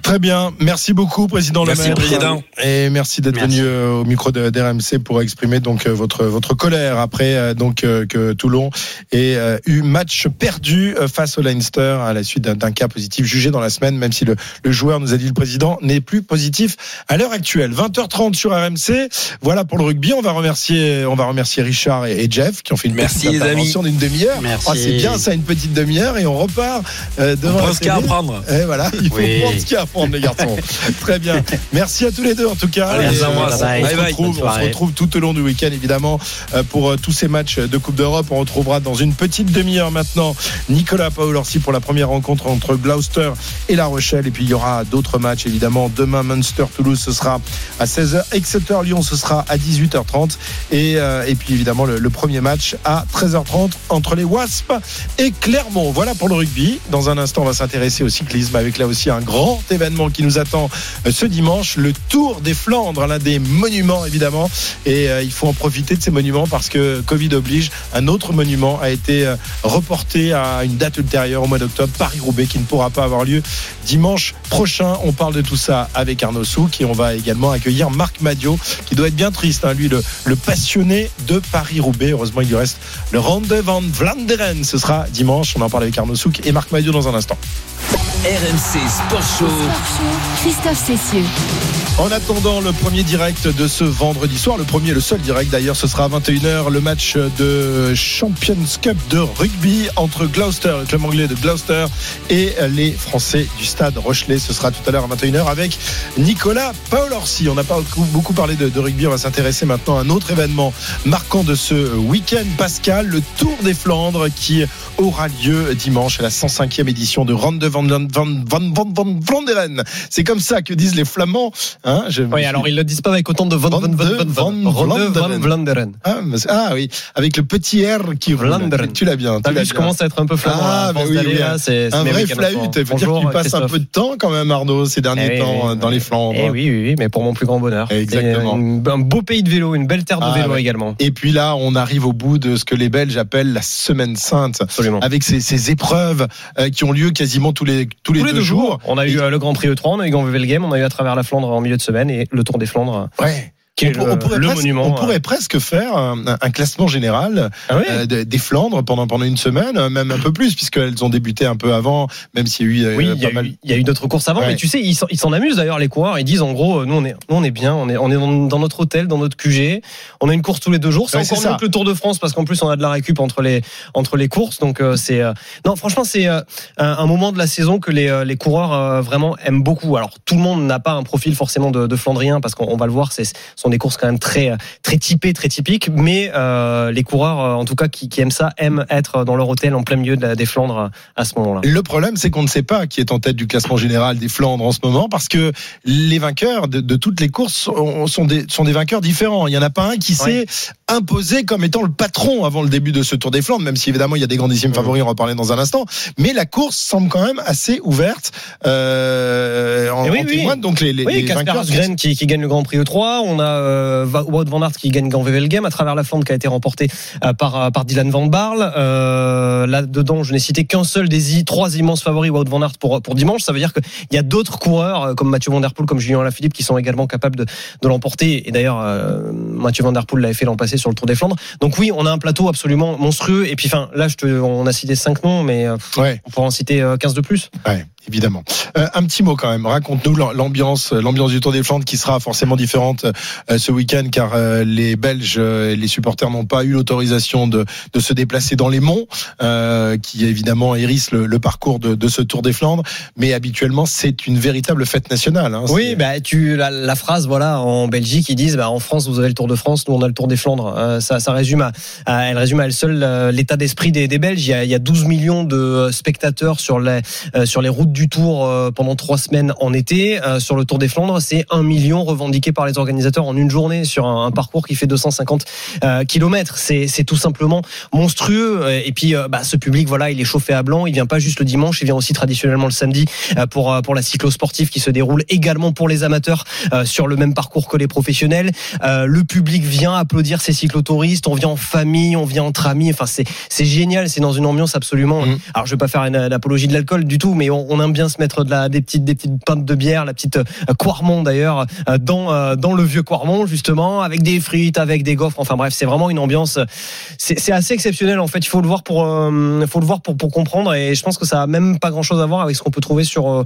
Très bien, merci beaucoup, président Merci, Lemaire. président. Et merci d'être Merci. venu euh, au micro de d'RMC pour exprimer donc euh, votre votre colère après euh, donc que Toulon ait eu match perdu face au Leinster à la suite d'un- d'un cas positif jugé dans la semaine, même si le, le joueur nous a dit le président n'est plus positif à l'heure actuelle. 20h30 sur RMC. Voilà pour le rugby. On va remercier on va remercier Richard et, et Jeff qui ont fait une Merci, petite les amis. d'une demi-heure. Merci. Oh, c'est bien ça une petite demi-heure et on repart euh, On devant prend la ce qu'il y a à prendre. Et voilà, *laughs* il faut Oui. prendre ce qu'il y a les garçons. *laughs* Très bien. Merci à tous les deux en tout cas. Allez, Et, on euh, on, se retrouve, Bonne on se soirée. retrouve tout au long du week-end évidemment euh, pour euh, tous ces matchs de Coupe d'Europe. On retrouvera dans une petite demi-heure maintenant Nicolas Paolorsi pour la première rencontre entre Gloucester et La Rochelle. Et puis il y aura d'autres matchs évidemment. Demain Munster-Toulouse ce sera à 16h. Exeter-Lyon ce sera à 18h30. Et, euh, et puis évidemment le, le premier match à 13h30 entre les Wasps et Clermont. Voilà pour le rugby. Dans un instant on va s'intéresser au cyclisme avec là aussi un grand événement qui nous attend euh, ce dimanche, le Tour des Flandres, l'un des monuments évidemment. Et euh, il faut en profiter de ces monuments parce que Covid oblige, un autre monument a été euh, reporté à une date ultérieure au mois d'octobre, Paris-Roubaix, qui ne pourra pas avoir lieu dimanche prochain. On parle de tout ça avec Arnaud Souk et on va également accueillir Marc Madio, qui doit être bien triste, hein, lui, le, passionné de Paris-Roubaix. Heureusement, il lui reste le Ronde van Vlaanderen. Ce sera dimanche. On en parle avec Arnaud Souk et Marc Madio dans un instant. RMC Sport Show. Christophe Cessieux. En attendant le premier direct de ce vendredi soir, le premier le seul direct d'ailleurs, ce sera à 21h, le match de Champions Cup de rugby entre Gloucester, le club anglais de Gloucester, et les Français du stade Rochelet. Ce sera tout à l'heure à 21h avec Nicolas Paolorsi. On n'a pas beaucoup- parlé de, de rugby, on va s'intéresser maintenant à un autre événement marquant de ce week-end, Pascal, le Tour des Flandres qui aura lieu dimanche à la 105e édition de Ronde van, van, van, van, van, C'est comme ça que disent les Flamands. Hein, je Oui, alors ils le disent pas avec autant de von, Van. Ah, ah oui, avec le petit R qui roule. Vlaanderen. Tu l'as bien. Tu vu, je commence à être un peu flamand. Ah, bah force oui, oui, là, c'est- Un vrai flahut. Il faut dire qu'il passe un peu de temps quand même, Arnaud, ces derniers Eh temps dans les Flandres. Eh oui, oui, oui, mais pour mon plus grand bonheur. Exactement. Un beau pays de vélo, une belle terre de Ah, vélo également. Et puis là, on arrive au bout de ce que les Belges appellent la semaine sainte, Absolument. avec ces, ces épreuves euh, qui ont lieu quasiment tous les tous les, Tous les deux, deux jours. jours, on a eu euh, le Grand Prix E3, on a eu Ganvevel Game, on a eu à travers la Flandre en milieu de semaine et le Tour des Flandres, Ouais. Qui est on, le, on pourrait le presque, monument. on pourrait presque faire un, un classement général Ah oui euh, de- des Flandres pendant pendant une semaine, euh, même un peu plus, puisqu'elles ont débuté un peu avant, même s'il y a eu euh, Oui, il y a mal. eu, il y a eu d'autres courses avant, Ouais. mais tu sais, ils s'en- amusent d'ailleurs, les coureurs. Ils disent en gros, euh, nous on est, nous on est bien, on est, on est dans, dans notre hôtel, dans notre QG. On a une course tous les deux jours. C'est Ouais, encore mieux que le Tour de France parce qu'en plus on a de la récup entre les, entre les courses. Donc euh, c'est, euh, non, franchement c'est euh, un, un moment de la saison que les, euh, les coureurs euh, vraiment aiment beaucoup. Alors tout le monde n'a pas un profil forcément de, de Flandrien parce qu'on on va le voir, c'est, ce sont des courses quand même très, très typées, très typiques. Mais euh, les coureurs, euh, en tout cas qui, qui aiment ça, aiment être dans leur hôtel en plein milieu de la- des Flandres euh, à ce moment-là. Le problème, c'est qu'on ne sait pas qui est en tête du classement général des Flandres en ce moment, parce que les vainqueurs de, de toutes les courses sont, sont des, sont des vainqueurs différents. Il n'y en a pas un qui s'est imposé comme étant le patron avant le début de ce Tour des Flandres, même si évidemment il y a des grandissimes favoris, on va en parler dans un instant. Mais la course semble quand même assez ouverte. Euh, en, Et oui, en oui. donc les, les, Oui, les vainqueurs. Qui, qui gagne le Grand Prix E3. On a euh, Wout van Aert qui gagne Grand Game à travers la Flandre qui a été remporté euh, par, euh, par Dylan Van Barle. Euh, Là-dedans, je n'ai cité qu'un seul des i- trois immenses favoris Wout van Aert pour, pour dimanche. Ça veut dire qu'il y a d'autres coureurs euh, comme Mathieu Van Der Poel, comme Julien Lafilippe qui sont également capables de, de l'emporter. Et d'ailleurs, euh, Mathieu Van Der Poel l'avait fait l'an passé sur le Tour des Flandres. Donc oui, on a un plateau absolument monstrueux. Et puis, enfin, là, je te, on a cité cinq noms, mais euh, Ouais. on pourra en citer euh, 15 de plus. Ouais, évidemment. Euh, un petit mot quand même. Raconte-nous l'ambiance, l'ambiance du Tour des Flandres qui sera forcément différente euh, ce week-end car euh, les Belges euh, et les supporters n'ont pas eu l'autorisation de, de se déplacer dans les monts, euh, qui évidemment hérissent le, le parcours de, de ce Tour des Flandres. Mais habituellement, c'est une véritable fête nationale. hein. Oui, bah tu la, la phrase voilà en Belgique ils disent bah en France vous avez le Tour de France, nous on a le Tour des Flandres. Euh, ça, résume à, elle seule euh, l'état d'esprit des, Belges. Il y, a, il y a 12 millions de euh, spectateurs sur les routes du Tour pendant trois semaines en été. Sur le Tour des Flandres, c'est un million revendiqué par les organisateurs en une journée sur un, parcours qui fait 250 euh, kilomètres. C'est tout simplement monstrueux. Et puis bah, ce public voilà il est chauffé à blanc. Il vient pas juste le dimanche, il vient aussi traditionnellement le samedi pour pour la cyclo-sportive qui se déroule également pour les amateurs sur le même parcours que les professionnels. Le public vient applaudir ces cyclotouristes. On vient en famille, on vient entre amis. Enfin, c'est c'est génial. C'est dans une ambiance absolument. Mhm. Alors, je vais pas faire une, une apologie de l'alcool du tout, mais on, on aime bien se mettre de la, des petites des petites pintes de bière, la petite euh, Quarmont d'ailleurs, euh, dans euh, dans le vieux Quarmont justement, avec des frites, avec des gaufres. Enfin bref, c'est vraiment une ambiance. C'est c'est assez exceptionnel en fait. Il faut le voir pour, euh, faut le voir pour pour comprendre. Et je pense que ça a même pas grand chose à voir avec ce qu'on peut trouver sur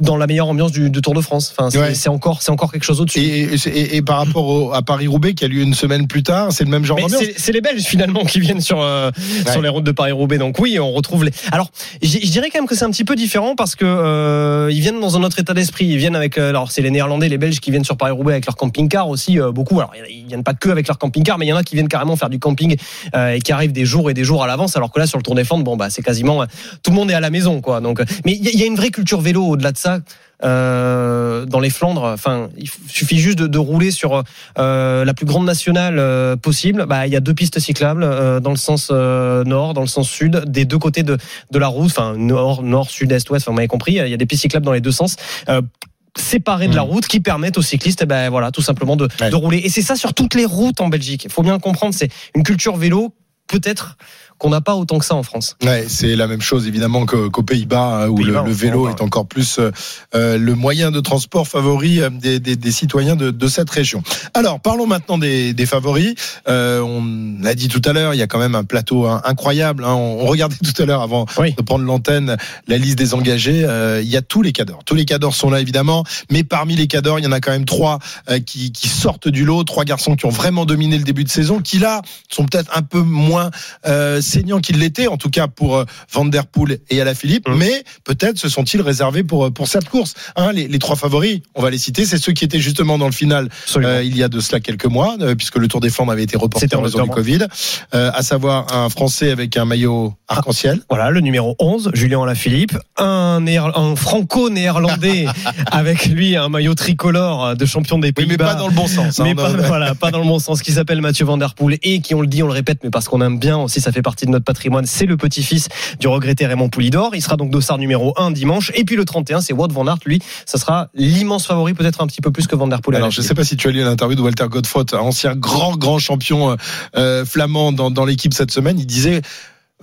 dans la meilleure ambiance du, du Tour de France. Enfin, c'est Ouais. c'est encore c'est encore quelque chose au-dessus. Et, et- et par rapport au- à Paris-Roubaix, qui a lieu une semaine plus tard, c'est le même genre d'ambiance. c'est les Belges finalement qui viennent sur euh, sur les routes de Paris-Roubaix. Donc oui, on retrouve les. Alors, je dirais quand même que c'est un petit peu différent parce que euh, ils viennent dans un autre état d'esprit. Ils viennent avec euh, alors c'est les Néerlandais, les Belges qui viennent sur Paris-Roubaix avec leur camping-car aussi euh, beaucoup. Alors ils viennent pas que avec leur camping-car, mais il y en a qui viennent carrément faire du camping euh, et qui arrivent des jours et des jours à l'avance. Alors que là sur le Tour des Flandres, bon bah c'est quasiment euh, tout le monde est à la maison quoi. Donc, mais il y, a- il y a une vraie culture vélo au-delà de ça. Euh, dans les Flandres, enfin, il suffit juste de, de rouler sur euh, la plus grande nationale euh, possible. Bah, il y a deux pistes cyclables euh, dans le sens euh, nord, dans le sens sud, des deux côtés de, de la route, enfin nord, nord, sud, est, ouest. Enfin, vous m'avez compris. Il y a des pistes cyclables dans les deux sens. Euh, séparées de la route qui permettent aux cyclistes eh ben voilà tout simplement de, Ouais. de rouler et c'est ça sur toutes les routes en Belgique il faut bien le comprendre c'est une culture vélo peut-être qu'on n'a pas autant que ça en France Ouais, c'est la même chose évidemment qu'au- qu'aux Pays-Bas euh, où le, vélo est encore plus euh, euh, le moyen de transport favori euh, des, des- des citoyens de, de cette région. Alors parlons maintenant des, des favoris. Euh, on l'a dit tout à l'heure, il y a quand même un plateau hein, incroyable. hein. On, on regardait tout à l'heure avant Oui. de prendre l'antenne la liste des engagés. Euh, il y a tous les cadors. Tous les cadors sont là évidemment, mais parmi les cadors, il y en a quand même trois euh, qui, qui sortent du lot. Trois garçons qui ont vraiment dominé le début de saison, qui là sont peut-être un peu moins euh, saignants qu'ils l'étaient, en tout cas pour euh, Van Der Poel et Alaphilippe, Hum. mais peut-être se sont-ils réservés pour euh, pour cette course. Hein, les, les trois favoris, on va les citer, c'est ceux qui étaient justement dans le final euh, il y a de cela quelques mois, euh, puisque le Tour des Flandres avait été reporté en raison du. Covid, à savoir un Français avec un maillot arc-en-ciel. Voilà, le numéro 11, Julien Alaphilippe, un, un franco-néerlandais *laughs* avec lui un maillot tricolore de champion des Oui, mais Pays-Bas. pas dans le bon sens. hein, mais pas, a- voilà, pas dans le bon sens, qui s'appelle Mathieu Van Der Poel et qui, on le dit, on le répète, mais parce qu'on aime bien aussi, ça fait partie de notre patrimoine, c'est le petit-fils du regretté Raymond Poulidor. Il sera donc dossard numéro 1 dimanche. Et puis le 31, c'est Wout Van Aert, lui, ça sera l'immense favori, peut-être un petit peu plus que Van Der Poel. Alors, je sais pas si tu as lu l'interview de Walter Godefroot, ancien grand, grand champion euh, euh, flamand dans, dans l'équipe cette semaine. Il disait,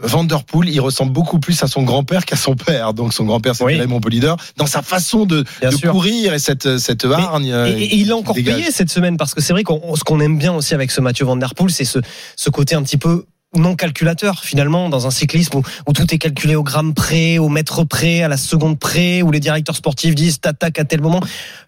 Van Der Poel, il ressemble beaucoup plus à son grand-père qu'à son père. Donc, son grand-père, c'était Oui. Raymond Polidor. Dans sa façon de, courir et cette, cette hargne. euh, Et, et il a encore dégage. payé cette semaine parce que c'est vrai qu'on ce qu'on aime bien aussi avec ce Mathieu Van Der Poel, c'est ce, ce côté un petit peu non calculateur finalement dans un cyclisme où, où tout est calculé au gramme près, au mètre près, à la seconde près, où les directeurs sportifs disent t'attaques à tel moment.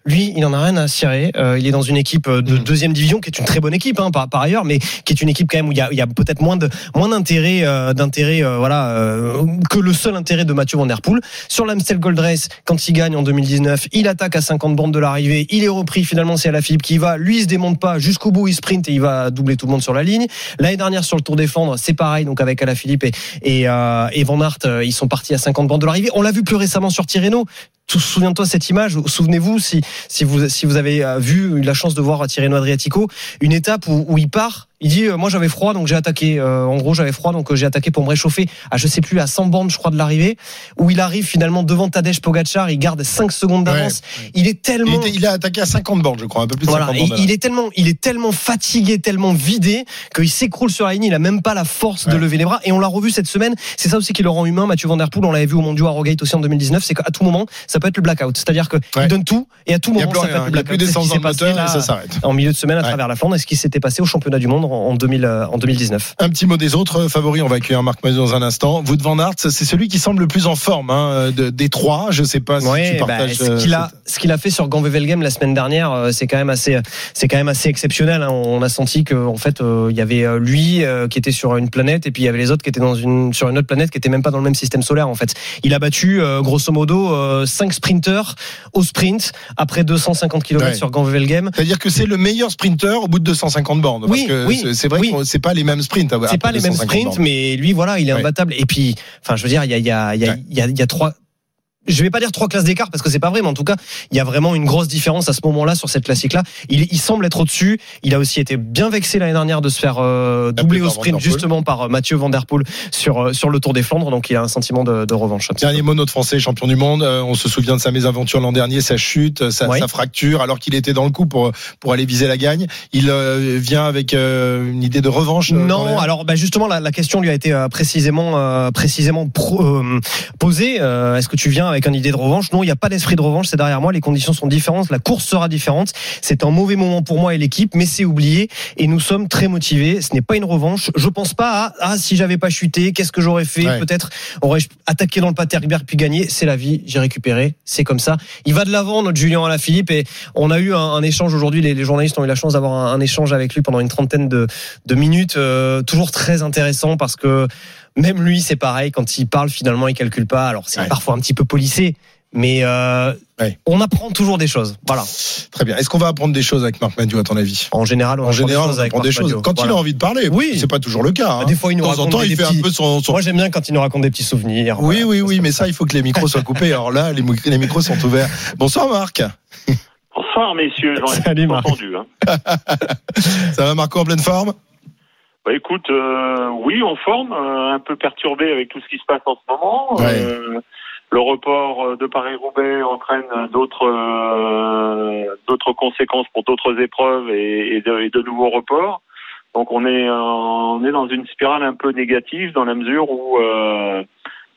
Lui, il en a rien à cirer. Euh, il est dans une équipe de Mm. deuxième division qui est une très bonne équipe hein, par, par ailleurs, mais qui est une équipe quand même où il y a, a peut-être moins de moins d'intérêt euh, d'intérêt euh, voilà euh, que le seul intérêt de Mathieu Van Der Poel sur l'Amstel Gold Race quand il gagne en 2019, il attaque à 50 bandes de l'arrivée, il est repris finalement c'est Alaphilippe qui y va, lui il se démonte pas jusqu'au bout, il sprint et il va doubler tout le monde sur la ligne. L'année dernière sur le Tour des Flandres, c'est pareil donc avec Alaphilippe et et, euh, et Van Aert, euh, ils sont partis à 50 bandes de l'arrivée. On l'a vu plus récemment sur Tirreno. Souviens-toi cette image. Souvenez-vous si si vous si vous avez euh, vu eu la chance de voir Tirreno Adriatico, une étape où, où il part, il dit euh, moi j'avais froid donc j'ai attaqué. Euh, en gros j'avais froid donc euh, j'ai attaqué pour me réchauffer. À je sais plus à 100 bandes je crois de l'arrivée où il arrive finalement devant Tadej Pogacar, il garde 5 secondes d'avance. Il est Il, tellement était- il a attaqué à 50 bornes, je crois, un peu plus de voilà, 50 et bornes. il est tellement, il est tellement fatigué, tellement vidé qu'il s'écroule sur la ligne. Il a même pas la force de lever les bras. Et on l'a revu cette semaine. C'est ça aussi qui le rend humain. Mathieu Van Der Poel, on l'avait vu au Mondial à Rogate aussi en 2019. C'est qu'à tout moment, ça peut être le blackout. C'est-à-dire que Ouais. il donne tout et à tout moment, peut rien, être il le n'y a blackout. plus d'essence dans le et ça s'arrête. en milieu de semaine à Ouais. travers la Flandre et ce qui s'était passé au championnat du monde en, en 2000, euh, en 2019. Un petit mot des autres favoris. On va accueillir Marc Mazur dans un instant. Wout van Aert, c'est celui qui semble le plus en forme hein, de- des trois. Je sais pas si Ouais, tu bah, partages. ce qu'il a, ce qu'il a fait sur Gand-Wevelgem la semaine dernière, euh, c'est quand même assez, c'est quand même assez exceptionnel. hein. On a senti que en fait, euh, il y avait euh, lui euh, qui était sur une planète et puis il y avait les autres qui étaient dans une sur une autre planète qui était même pas dans le même système solaire. En fait, il a battu euh, grosso modo 5 sprinters au sprint après 250 km Ouais. sur Gand-Wevelgem. C'est-à-dire que c'est le meilleur sprinter au bout de 250 bornes. Parce Oui, que oui, c'est- vrai oui. que c'est pas les mêmes sprints. C'est pas les mêmes 250 sprints, bornes. mais lui, voilà, il est imbattable. Et puis, enfin, je veux dire, il y a, il y a, il y a, Ouais. il y a, il y a trois. Je vais pas dire trois classes d'écart parce que c'est pas vrai, mais en tout cas, il y a vraiment une grosse différence à ce moment-là sur cette classique-là. Il, il semble être au-dessus. Il a aussi été bien vexé l'année dernière de se faire euh, doubler au sprint justement par euh, Mathieu Van Der Poel sur euh, sur le Tour des Flandres. Donc, il a un sentiment de, de revanche. Dernier mot, notre Français champion du monde. Euh, on se souvient de sa mésaventure l'an dernier, sa chute, sa, Ouais. sa fracture, alors qu'il était dans le coup pour pour aller viser la gagne. Il euh, vient avec euh, une idée de revanche. euh, Non, alors bah, justement la, la question lui a été euh, précisément euh, précisément pro- euh, posée. Euh, Est-ce que tu viens avec une idée de revanche. Non, il n'y a pas d'esprit de revanche. C'est derrière moi. Les conditions sont différentes. La course sera différente. C'est un mauvais moment pour moi et l'équipe, mais c'est oublié. Et nous sommes très motivés. Ce n'est pas une revanche. Je pense pas à ah si j'avais pas chuté, qu'est-ce que j'aurais fait? Ouais. Peut-être aurais-je attaqué dans le pâté puis gagné. C'est la vie. J'ai récupéré. C'est comme ça. Il va de l'avant, notre Julien Alaphilippe. Et on a eu un, un échange aujourd'hui. Les, les journalistes ont eu la chance d'avoir un, un échange avec lui pendant une trentaine de, de minutes. euh, toujours très intéressant parce que même lui, c'est pareil. Quand il parle, finalement, il calcule pas. Alors, c'est Ouais. parfois un petit peu polissé, mais euh, Ouais. on apprend toujours des choses. Voilà. Très bien. Est-ce qu'on va apprendre des choses avec Marc Madiou, à ton avis? En général, on En apprend des général, choses on avec apprend des Marc choses. Quand il a envie de parler, Oui. c'est pas toujours le cas. hein. Des fois, il nous de temps en raconte temps, des il fait petits- un peu son. son- Moi, j'aime bien quand il nous raconte des petits souvenirs. Oui, Voilà. oui, oui, mais ça, il faut que les micros soient coupés. Alors là, les micros sont ouverts. Bonsoir, Marc. Bonsoir messieurs, j'en ai Salut, Marc. entendu. Hein. *laughs* Ça va, Marco, en pleine forme? Bah, écoute, euh, oui, en forme, euh, un peu perturbé avec tout ce qui se passe en ce moment. Ouais. Euh, le report euh, de Paris-Roubaix entraîne d'autres euh, d'autres conséquences pour d'autres épreuves et, et de, et de nouveaux reports. Donc on est on est dans une spirale un peu négative dans la mesure où euh,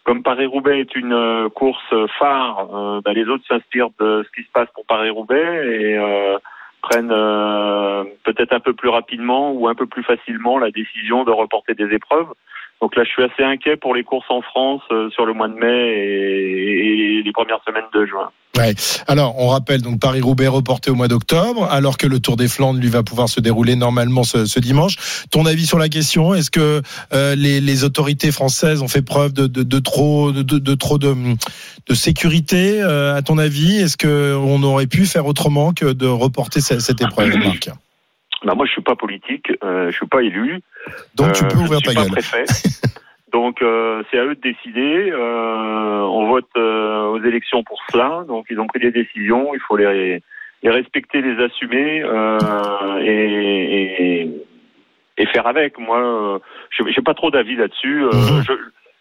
comme Paris-Roubaix est une course phare, bah, les autres s'inspirent de ce qui se passe pour Paris-Roubaix et euh, prennent euh, peut-être un peu plus rapidement ou un peu plus facilement la décision de reporter des épreuves. Donc là, je suis assez inquiet pour les courses en France euh, sur le mois de mai et, les premières semaines de juin. Ouais. Alors, on rappelle donc Paris-Roubaix reporté au mois d'octobre, alors que le Tour des Flandres lui va pouvoir se dérouler normalement ce, ce dimanche. Ton avis sur la question Est-ce que euh, les, les autorités françaises ont fait preuve de, de, de trop de, de- trop de sécurité euh, À ton avis, est-ce que on aurait pu faire autrement que de reporter cette, cette épreuve, Marc? Bah, moi, je suis pas politique, euh, je suis pas élu. Donc tu Euh, peux je ouvrir ne suis ta pas gueule. préfet. *laughs* Donc euh, c'est à eux de décider. Euh, on vote euh, aux élections pour cela. Donc ils ont pris des décisions. Il faut les, les respecter, les assumer euh, et, et, et faire avec. Moi, euh, j'ai pas trop d'avis là-dessus. Je-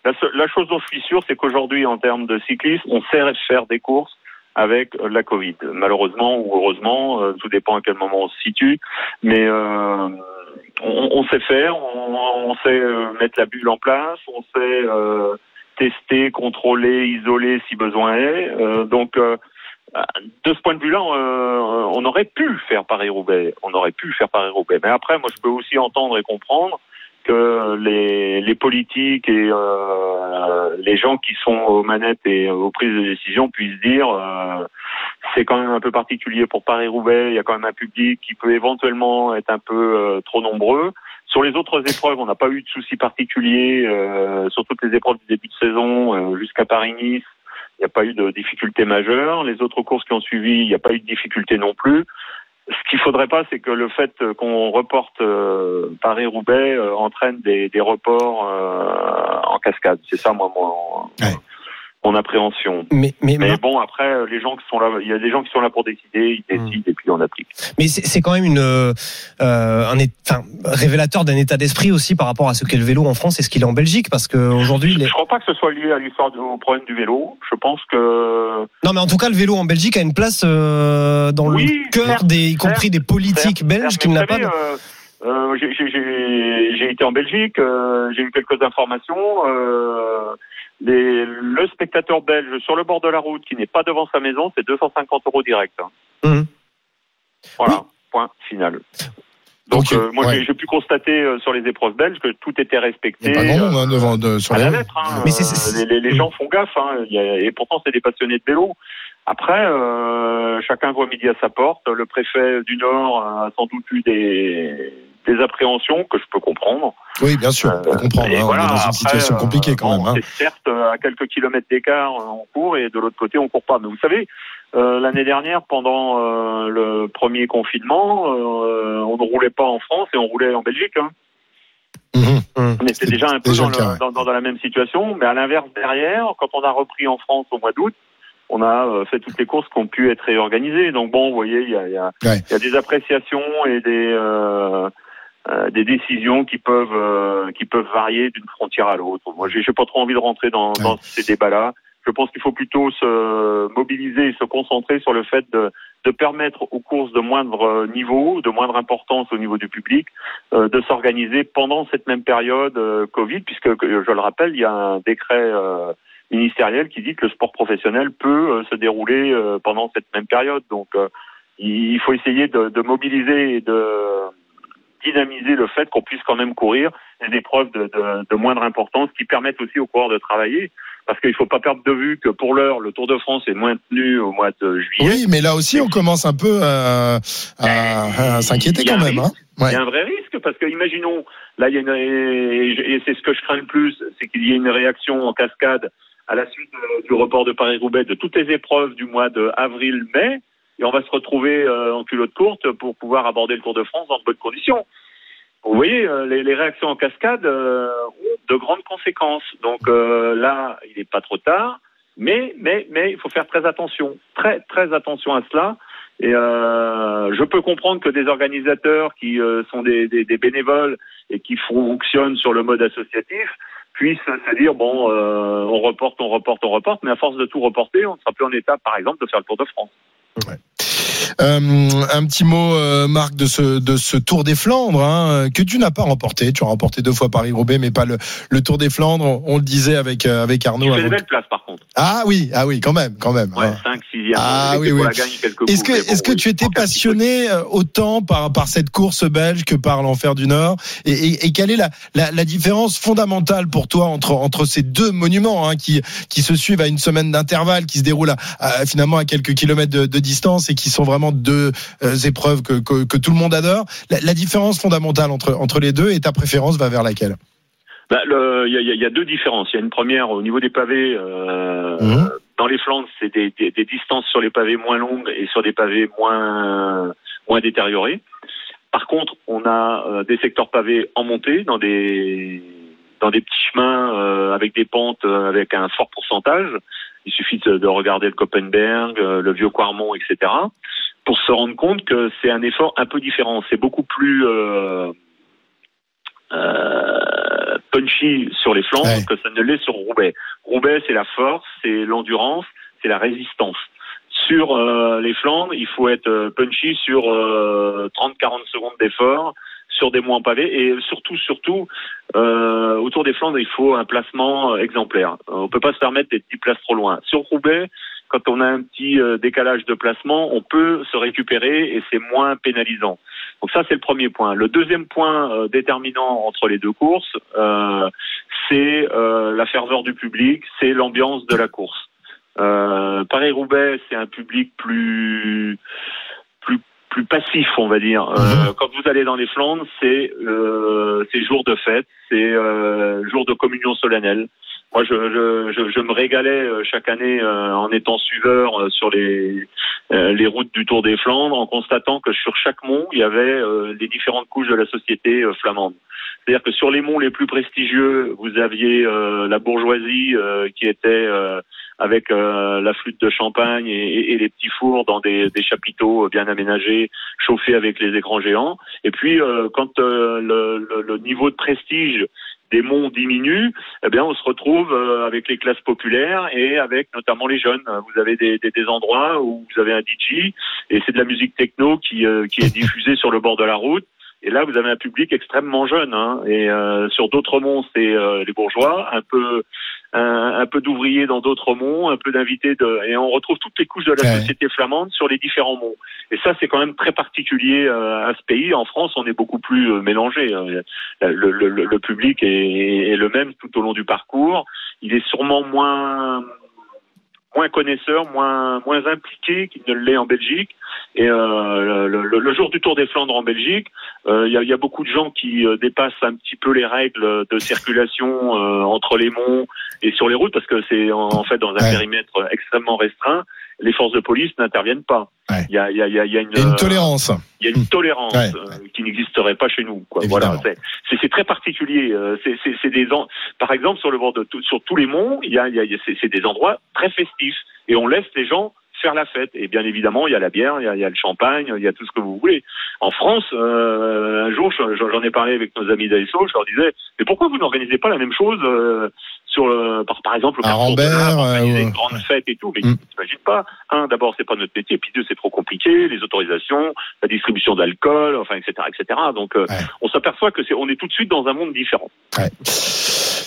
la, seule- la chose dont je suis sûr, c'est qu'aujourd'hui, en termes de cyclisme, on sait faire des courses avec euh, la Covid. Malheureusement ou heureusement, euh, tout dépend à quel moment on se situe. Mais euh, on, on sait faire, on, on sait euh, mettre la bulle en place, on sait euh, tester, contrôler, isoler si besoin est. Euh, donc, de ce point de vue-là, euh, on aurait pu faire Paris-Roubaix. On aurait pu faire Paris-Roubaix. Mais après, moi, je peux aussi entendre et comprendre que les, les politiques et euh, les gens qui sont aux manettes et aux prises de décision puissent dire euh, c'est quand même un peu particulier pour Paris-Roubaix, il y a quand même un public qui peut éventuellement être un peu euh, trop nombreux. Sur les autres épreuves, on n'a pas eu de soucis particuliers, euh, sur toutes les épreuves du début de saison euh, jusqu'à Paris-Nice. Il n'y a pas eu de difficultés majeures. Les autres courses qui ont suivi, il n'y a pas eu de difficultés non plus. Ce qu'il faudrait pas, c'est que le fait qu'on reporte euh, Paris-Roubaix euh, entraîne des, des reports euh, en cascade. C'est ça, moi, mon, Ouais. Mon appréhension. Mais, mais, Mais Marc, bon, après, euh, les gens qui sont là, il y a des gens qui sont là pour décider, ils décident et puis on applique. mais c'est quand même une, euh, un enfin, révélateur d'un état d'esprit aussi par rapport à ce qu'est le vélo en France et ce qu'il est en Belgique, parce qu'aujourd'hui, les... Je crois pas que ce soit lié à l'histoire du problème du vélo. Je pense que non, mais en tout cas, le vélo en Belgique a une place euh, dans Oui, le cœur des, y compris des politiques belges qui ne l'a pas. euh, euh, j'ai été en Belgique, euh, j'ai eu quelques informations. euh, les- le spectateur belge sur le bord de la route qui n'est pas devant sa maison, c'est 250 euros direct. hein. Mhm. Voilà, point final. Donc euh, moi ouais. j'ai- pu constater euh, sur les épreuves belges que tout était respecté. pas grand monde euh, hein, devant, de, sur à la lettre. Hein. Mais Euh, les, les- gens font gaffe. Hein. Il y a- et pourtant, c'est des passionnés de vélo. Après, chacun voit midi à sa porte. Le préfet du Nord a sans doute eu des, des appréhensions que je peux comprendre. Oui, bien sûr, on comprend. Hein, voilà, on est dans une après, situation euh, compliquée quand bon, même. hein. C'est certes euh, à quelques kilomètres d'écart, euh, on court et de l'autre côté, on court pas. Mais vous savez, euh, l'année dernière, pendant euh, le premier confinement, euh, on ne roulait pas en France et on roulait en Belgique. Hein. Mhm. On était C'était déjà un peu déjà dans, le cas, le- ouais. dans- dans- dans la même situation, mais à l'inverse derrière, quand on a repris en France au mois d'août, on a euh, fait toutes les courses qui ont pu être réorganisées. Donc bon, vous voyez, il y a, y a- Ouais. il y a des appréciations et des euh, des décisions qui peuvent euh, qui peuvent varier d'une frontière à l'autre. Moi, j'ai pas trop envie de rentrer dans, Ouais. dans ces débats-là. Je pense qu'il faut plutôt se mobiliser et se concentrer sur le fait de, de permettre aux courses de moindre niveau, de moindre importance au niveau du public, euh, de s'organiser pendant cette même période euh, Covid, puisque que- je le rappelle, il y a un décret euh, ministérielle qui dit que le sport professionnel peut euh, se dérouler euh, pendant cette même période. Donc, euh, il faut essayer de, de mobiliser et de dynamiser le fait qu'on puisse quand même courir des épreuves de, de, de, moindre importance qui permettent aussi aux coureurs de travailler. Parce qu'il ne faut pas perdre de vue que pour l'heure, le Tour de France est maintenu au mois de juillet. Oui, mais là aussi, on commence un peu à, à, à s'inquiéter quand même. Hein ouais. Il y a un vrai risque parce que, imaginons, là, il y a une, et c'est ce que je crains le plus, c'est qu'il y ait une réaction en cascade à la suite du report de Paris-Roubaix de toutes les épreuves du mois de avril-mai et on va se retrouver euh, en culotte courte pour pouvoir aborder le Tour de France dans de bonnes conditions. Vous voyez, euh, les, les, réactions en cascade euh, ont de grandes conséquences. Donc euh, là, il n'est pas trop tard, mais mais mais il faut faire très attention, très très attention à cela. Et euh, je peux comprendre que des organisateurs qui sont des, des, des, bénévoles et qui fonctionnent sur le mode associatif puissent se dire bon, on reporte, on reporte, on reporte, mais à force de tout reporter, on ne sera plus en état, par exemple, de faire le Tour de France. Ouais. Euh, un petit mot, euh, Marc, de ce, de ce Tour des Flandres, hein, que tu n'as pas remporté. Tu as remporté deux fois Paris-Roubaix, mais pas le, le Tour des Flandres. On le disait avec, euh, avec Arnaud. Tu fais de belles places, par contre. Ah oui, ah oui, quand même, quand même. Ouais, 5, 6 Ah oui, oui. Est-ce que, est-ce que tu étais passionné euh, autant par, par cette course belge que par l'enfer du Nord? Et, et, et, quelle est la, la, la, différence fondamentale pour toi entre, entre ces deux monuments hein, qui, qui se suivent à une semaine d'intervalle, qui se déroulent à, à, finalement à quelques kilomètres de, de distance et qui sont vraiment deux euh, épreuves que, que, que, tout le monde adore. La, la, différence fondamentale entre, entre les deux et ta préférence va vers laquelle? Il bah, y, a, y, a, deux différences. Il y a une première au niveau des pavés. Euh, mmh. Dans les Flandres, c'est des, des, des, distances sur les pavés moins longues et sur des pavés moins moins détériorés. Par contre, on a euh, des secteurs pavés en montée dans des dans des petits chemins euh, avec des pentes avec un fort pourcentage. Il suffit de, de regarder le Koppenberg, euh, le vieux Quarmont, etc pour se rendre compte que c'est un effort un peu différent. C'est beaucoup plus euh, euh, punchy sur les flancs ouais. que ça ne l'est sur Roubaix. Roubaix, c'est la force, c'est l'endurance, c'est la résistance. Sur euh, les flancs, il faut être punchy sur 30-40 secondes d'effort sur des mois pavés et surtout, surtout, euh, autour des Flandres, il faut un placement exemplaire. On peut pas se permettre d'être 10 places trop loin. Sur Roubaix, quand on a un petit euh, décalage de placement, on peut se récupérer et c'est moins pénalisant. Donc ça, c'est le premier point. Le deuxième point euh, déterminant entre les deux courses, euh, c'est euh, la ferveur du public, c'est l'ambiance de la course. Euh, Paris-Roubaix, c'est un public plus plus plus passif, on va dire. Euh, quand vous allez dans les Flandres, c'est euh, jour de fête, c'est jour de communion solennelle. Moi, je, je, je, me régalais euh, chaque année euh, en étant suiveur euh, sur les, les routes du Tour des Flandres, en constatant que sur chaque mont, il y avait les différentes couches de la société flamande. C'est-à-dire que sur les monts les plus prestigieux, vous aviez la bourgeoisie qui était avec la flûte de champagne et, et, les petits fours dans des, des, chapiteaux bien aménagés, chauffés avec les écrans géants. Et puis, quand le, le, le, niveau de prestige des monts diminuent, eh bien on se retrouve euh, avec les classes populaires et avec notamment les jeunes. Vous avez des, des, des endroits où vous avez un DJ et c'est de la musique techno qui, euh, qui est *laughs* diffusée sur le bord de la route. Et là, vous avez un public extrêmement jeune. Hein. Et euh, sur d'autres monts, c'est euh, les bourgeois, un peu un, un peu d'ouvriers dans d'autres monts, un peu d'invités de, et on retrouve toutes les couches de la ouais. société flamande sur les différents monts. Et ça, c'est quand même très particulier euh, à ce pays. En France, on est beaucoup plus euh, mélangé. Le, le, le, le public est, est, le même tout au long du parcours. Il est sûrement moins moins connaisseur, moins moins impliqué qu'il ne l'est en Belgique. Et euh, le, le, le, jour du Tour des Flandres en Belgique, il euh, y, a, y, a, beaucoup de gens qui euh, dépassent un petit peu les règles de circulation euh, entre les monts et sur les routes parce que c'est en, en, fait dans un ouais. périmètre extrêmement restreint. Les forces de police n'interviennent pas. Il ouais. y, a, y, a, y, a, une, une tolérance. Il y a une tolérance ouais. qui n'existerait pas chez nous. Quoi. Voilà, c'est très particulier. C'est des par exemple sur le bord de sur tous les monts, il y a, y a c'est des endroits très festifs et on laisse les gens faire la fête. Et bien évidemment, il y a la bière, il y a, il y a le champagne, il y a tout ce que vous voulez. En France, euh, un jour, j'en ai parlé avec nos amis d'ASO, je leur disais, mais pourquoi vous n'organisez pas la même chose euh, sur le, par, par exemple, le Rambert, euh, une grande fête et tout, mais mm. t'imagines pas. Un, d'abord, c'est pas notre métier, puis deux, c'est trop compliqué, les autorisations, la distribution d'alcool, enfin, etc., etc. Donc, euh, ouais. on s'aperçoit que c'est, on est tout de suite dans un monde différent. Ouais.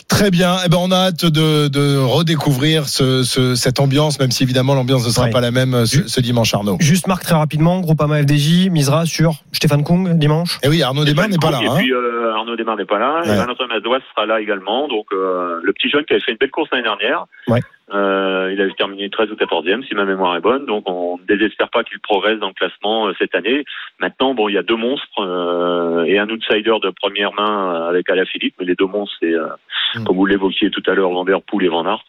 Très bien. Eh ben, on a hâte de, de redécouvrir ce, ce- cette ambiance, même si évidemment l'ambiance ne sera Ouais. pas la même euh, ce, ce dimanche, Arnaud. Juste Marc très rapidement, Groupama FDJ misera sur Stéphane Kung dimanche. Et oui, Arnaud Desmar n'est pas là. Et hein. puis euh, Arnaud Desmar n'est pas là. Ouais. Et Valentin Mazois sera là également. Donc euh, le petit jeune qui avait fait une belle course l'année dernière. Ouais. Euh, il avait terminé 13 ou 14e si ma mémoire est bonne. Donc on ne désespère pas qu'il progresse dans le classement euh, cette année. Maintenant, bon, il y a deux monstres euh, et un outsider de première main euh, avec Alaphilippe. Mais les deux monstres, c'est euh, Mm. comme vous l'évoquiez tout à l'heure, Van Der Poel et Van Aert.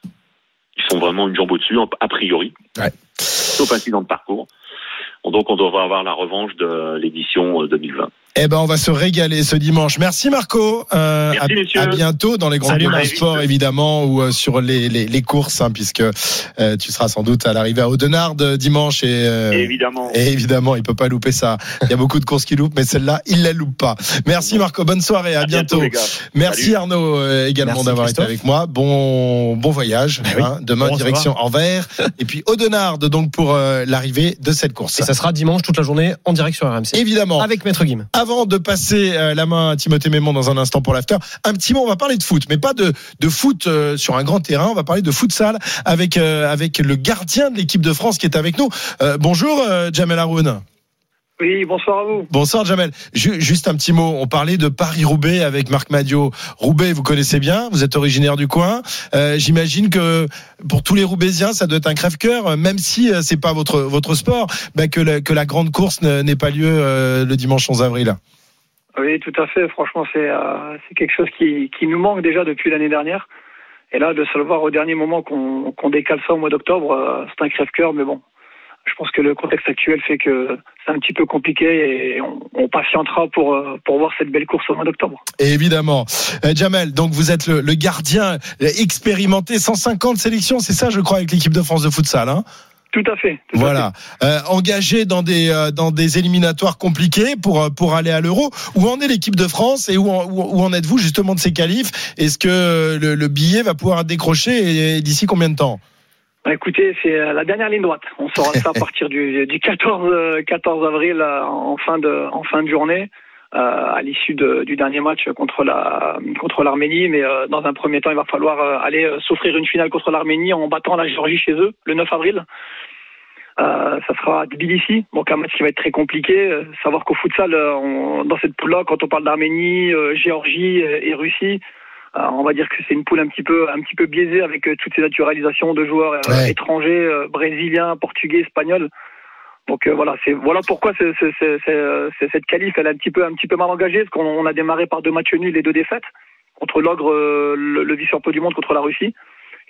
Ils sont vraiment une jambe au-dessus, a priori. Ouais. Sauf incident de parcours. Donc on devrait avoir la revanche de l'édition euh, 2020. Eh ben, on va se régaler ce dimanche. Merci Marco. Euh, Merci, à, bientôt dans les grands de Maëlys. sport évidemment ou euh, sur les, les, les courses, hein, puisque euh, tu seras sans doute à l'arrivée à Audenard euh, dimanche et, euh, Évidemment. et évidemment il peut pas louper ça. Il y a beaucoup de courses qui loupent, mais celle-là il la loupe pas. Merci Marco. Bonne soirée. À, À bientôt. Merci Salut. Arnaud euh, également d'avoir été avec moi. Bon bon voyage. oui. hein. Demain Bon, direction Anvers et puis Audenard donc pour euh, l'arrivée de cette course. Et ça sera dimanche toute la journée en direct sur RMC. Évidemment. Avec Maître Guim. Avant de passer euh, la main à Timothée Mémon dans un instant pour l'after, un petit mot, on va parler de foot, mais pas de, de foot euh, sur un grand terrain, on va parler de futsal avec, euh, avec le gardien de l'équipe de France qui est avec nous. Euh, bonjour Jamel Haroun. Oui, bonsoir à vous. Bonsoir Jamel. Ju- juste un petit mot, on parlait de Paris-Roubaix avec Marc Madio. Roubaix, vous connaissez bien, vous êtes originaire du coin. Euh, J'imagine que pour tous les Roubaisiens, ça doit être un crève-cœur, euh, même si euh, c'est pas votre, votre sport, bah, que, la, que la grande course n'ait pas lieu euh, le dimanche 11 avril. Oui, tout à fait. Franchement, c'est euh, c'est quelque chose qui, qui nous manque déjà depuis l'année dernière. Et là, de se le voir au dernier moment qu'on qu'on décale ça au mois d'octobre, euh, c'est un crève-cœur, mais bon. Je pense que le contexte actuel fait que c'est un petit peu compliqué et on, on patientera pour, euh, pour voir cette belle course au mois d'octobre. Évidemment. Euh, Jamel, donc vous êtes le, le gardien expérimenté, 150 sélections, c'est ça je crois avec l'équipe de France de futsal. Hein? Tout à fait. tout à voilà. Euh, engagé dans des, euh, dans des éliminatoires compliqués pour, pour aller à l'Euro. Où en est l'équipe de France et où en, où, où en êtes-vous justement de ces qualifs? Est-ce que le, le billet va pouvoir et d'ici combien de temps? Bah, écoutez, c'est euh, la dernière ligne droite. On saura ça à *laughs* partir du, du 14, euh, 14 avril euh, en fin de, en fin de journée, euh, à l'issue de- du dernier match contre la contre l'Arménie. Mais euh, dans un premier temps, il va falloir euh, aller euh, s'offrir une finale contre l'Arménie en battant la Géorgie chez eux le 9 avril. Euh, ça sera à Tbilissi, donc un match qui va être très compliqué. Euh, savoir qu'au futsal, euh, on- dans cette poule-là, quand on parle d'Arménie, euh, Géorgie euh, et Russie, euh, on va dire que c'est une poule un petit peu un petit peu biaisée avec euh, toutes ces naturalisations de joueurs euh, Ouais. étrangers, euh, brésiliens, portugais, espagnols. Donc euh, voilà, c'est voilà pourquoi c'est, c'est, c'est, c'est, euh, c'est- cette qualif elle est un petit peu un petit peu mal engagée parce qu'on on a démarré par deux matchs nuls et deux défaites contre l'ogre, euh, le, le vice-champion du monde contre la Russie.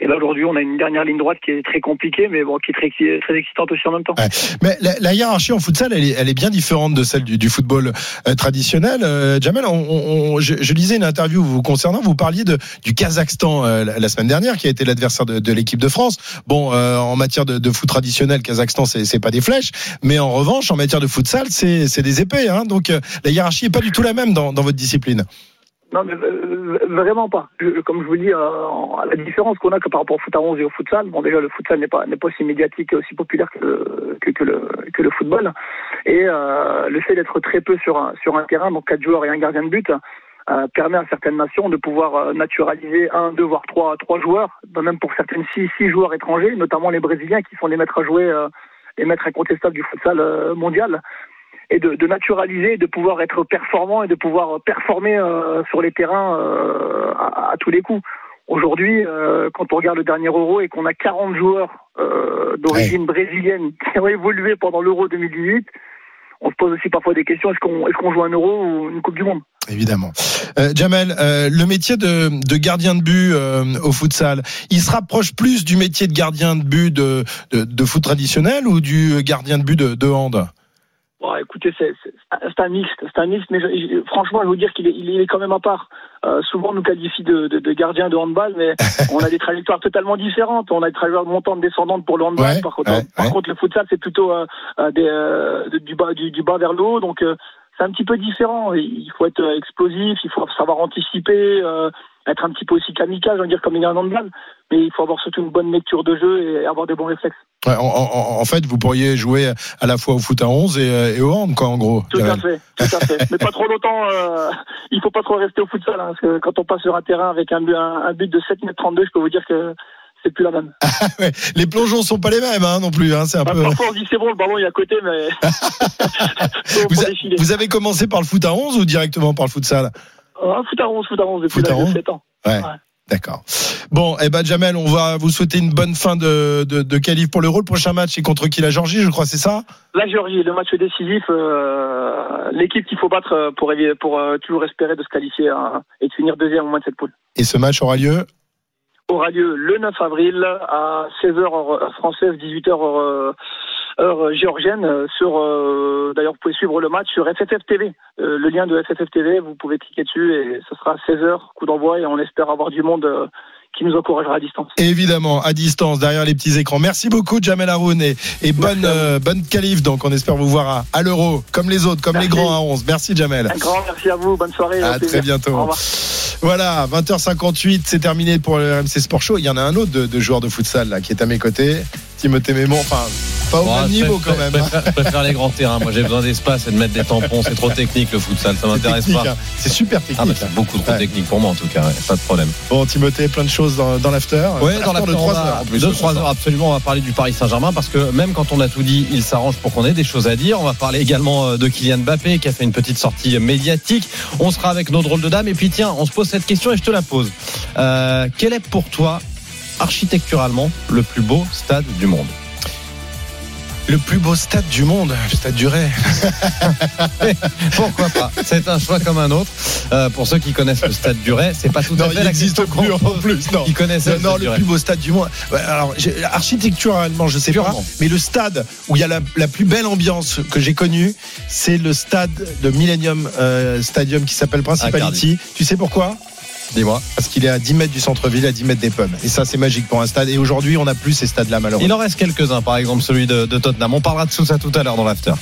Et là aujourd'hui, on a une dernière ligne droite qui est très compliquée, mais bon, qui est très, très excitante aussi en même temps. Mais la, hiérarchie en futsal, elle est, elle est bien différente de celle du, football euh, traditionnel. Euh, Jamel, je, je lisais une interview vous concernant, vous parliez de, du Kazakhstan euh, la, semaine dernière, qui a été l'adversaire de, l'équipe de France. Bon, en matière de, foot traditionnel, Kazakhstan, c'est pas des flèches, mais en revanche, en matière de futsal, c'est des épées. Hein, donc la hiérarchie est pas du tout la même dans, dans votre discipline. Non, mais euh, vraiment pas. Comme je vous dis, euh, la différence qu'on a que par rapport au foot à 11 et au futsal, bon déjà le futsal n'est pas n'est pas aussi médiatique et aussi populaire que le que, le que le football, et euh, le fait d'être très peu sur un sur un terrain, donc quatre joueurs et un gardien de but, euh, permet à certaines nations de pouvoir euh, naturaliser un, deux voire trois trois joueurs, ben, même pour certaines six six joueurs étrangers, notamment les Brésiliens qui sont les maîtres à jouer, les maîtres incontestables du futsal mondial et de, de naturaliser, de pouvoir être performant et de pouvoir performer euh, sur les terrains euh, à, à tous les coups. Aujourd'hui, euh, quand on regarde le dernier Euro et qu'on a 40 joueurs euh, d'origine brésilienne *laughs* qui ont évolué pendant l'Euro 2018, on se pose aussi parfois des questions est-ce qu'on est qu'on joue un Euro ou une Coupe du Monde? Évidemment. Euh, Jamel, euh, le métier de, de gardien de but euh, au futsal, il se rapproche plus du métier de gardien de but de, de, de foot traditionnel ou du gardien de but de, de hand? Bon, écoutez, c'est un mixte, c'est un mixte, mais je- franchement, je veux vous dire qu'il est, il est quand même à part. Euh, souvent, on nous qualifie de, de, de gardien de handball, mais *laughs* on a des trajectoires totalement différentes. On a des trajectoires montantes, descendantes pour le handball. Ouais, par contre, ouais, par ouais. contre, le futsal, c'est plutôt euh, euh, des, euh, du bas, du, du bas vers le haut. Donc, euh, c'est un petit peu différent. Il faut être explosif, il faut savoir anticiper, euh, être un petit peu aussi kamikaze, on va dire comme il y a un handball. Mais il faut avoir surtout une bonne lecture de jeu et avoir des bons réflexes. Ouais, en, en- en fait, vous pourriez jouer à la fois au foot à 11 et, euh, et au hand, quoi, en gros. Tout à fait, tout à fait. *laughs* Mais pas trop longtemps. Euh, il faut pas trop rester au futsal, hein, parce que quand on passe sur un terrain avec un, but- un, un but de 7 mètres 32, je peux vous dire que c'est plus la même. *laughs* Ouais, Les plongeons sont pas les mêmes, hein, non plus. Hein, c'est un Bah, peu. Parfois on dit c'est bon, le ballon est à côté, mais *laughs* Vous, a- avez commencé par le foot à 11 ou directement par le futsal Ah, foot à 11, foot à 11 depuis Foot à l'âge 11? de 7 ans. Ouais. Ouais. D'accord. Bon, eh ben Jamel, on va vous souhaiter une bonne fin de, de, de qualif pour l'Euro. Le prochain match c'est contre qui la Georgie, je crois, c'est ça? La Géorgie, le match décisif, euh, l'équipe qu'il faut battre euh, pour, pour euh, toujours espérer de se qualifier hein, et de finir deuxième au moins de cette poule. Et ce match aura lieu Aura lieu le 9 avril à 16h heure française, 18h heure, euh, heure géorgienne. euh, Sur, euh, d'ailleurs, vous pouvez suivre le match sur FFF TV. Le lien de FFF TV, vous pouvez cliquer dessus et ce sera à 16h, coup d'envoi, et on espère avoir du monde qui nous encouragera à distance. Évidemment, à distance, derrière les petits écrans. Merci beaucoup, Jamel Haroun, et, et bonne, euh, bonne qualif. Donc, on espère vous voir à, à l'Euro, comme les autres, comme Merci. les grands à 11. Merci, Jamel. Un grand merci à vous, bonne soirée. À plaisir. très bientôt. Au revoir. Voilà, 20h58, c'est terminé pour le RMC Sport Show. Il y en a un autre de, de joueur de futsal là, qui est à mes côtés. Timothée Mémon, enfin, pas au Bon, même niveau quand même. Je hein. préfère, les grands terrains. Moi, j'ai besoin d'espace et de mettre des tampons. C'est trop technique le futsal. Ça m'intéresse pas. hein. C'est super Ah, bah, technique. c'est beaucoup trop Ouais. technique pour moi en tout cas. ouais, Pas de problème. Bon, Timothée, plein de choses dans, dans l'after. Ouais, dans la de 3 heures en plus. De 3 heures, absolument. On va parler du Paris Saint-Germain parce que même quand on a tout dit, il s'arrange pour qu'on ait des choses à dire. On va parler également euh, de Kylian Mbappé qui a fait une petite sortie médiatique. On sera avec nos drôles de dames. Et puis tiens, on se pose cette question et je te la pose. Euh, quel est pour toi, architecturalement, le plus beau stade du monde Le plus beau stade du monde, le stade du Ray. *laughs* Pourquoi pas? C'est un choix comme un autre. Euh, pour ceux qui connaissent le stade du Ray, c'est pas tout Non, à fait il la n'existe question plus en plus. Non. Qui connaissait Non, non, stade du le plus beau stade du monde. Alors, architecturalement, je sais pas, mais le stade où il y a la, la plus belle ambiance que j'ai connue, c'est le stade de Millennium euh, Stadium qui s'appelle Principality. Tu sais pourquoi? Dis-moi. Parce qu'il est à 10 mètres du centre-ville, à 10 mètres des pommes. Et ça, c'est magique pour un stade. Et aujourd'hui, on n'a plus ces stades-là, Il malheureusement. en reste quelques-uns, par exemple celui de, de Tottenham. On parlera de tout ça tout à l'heure dans l'after.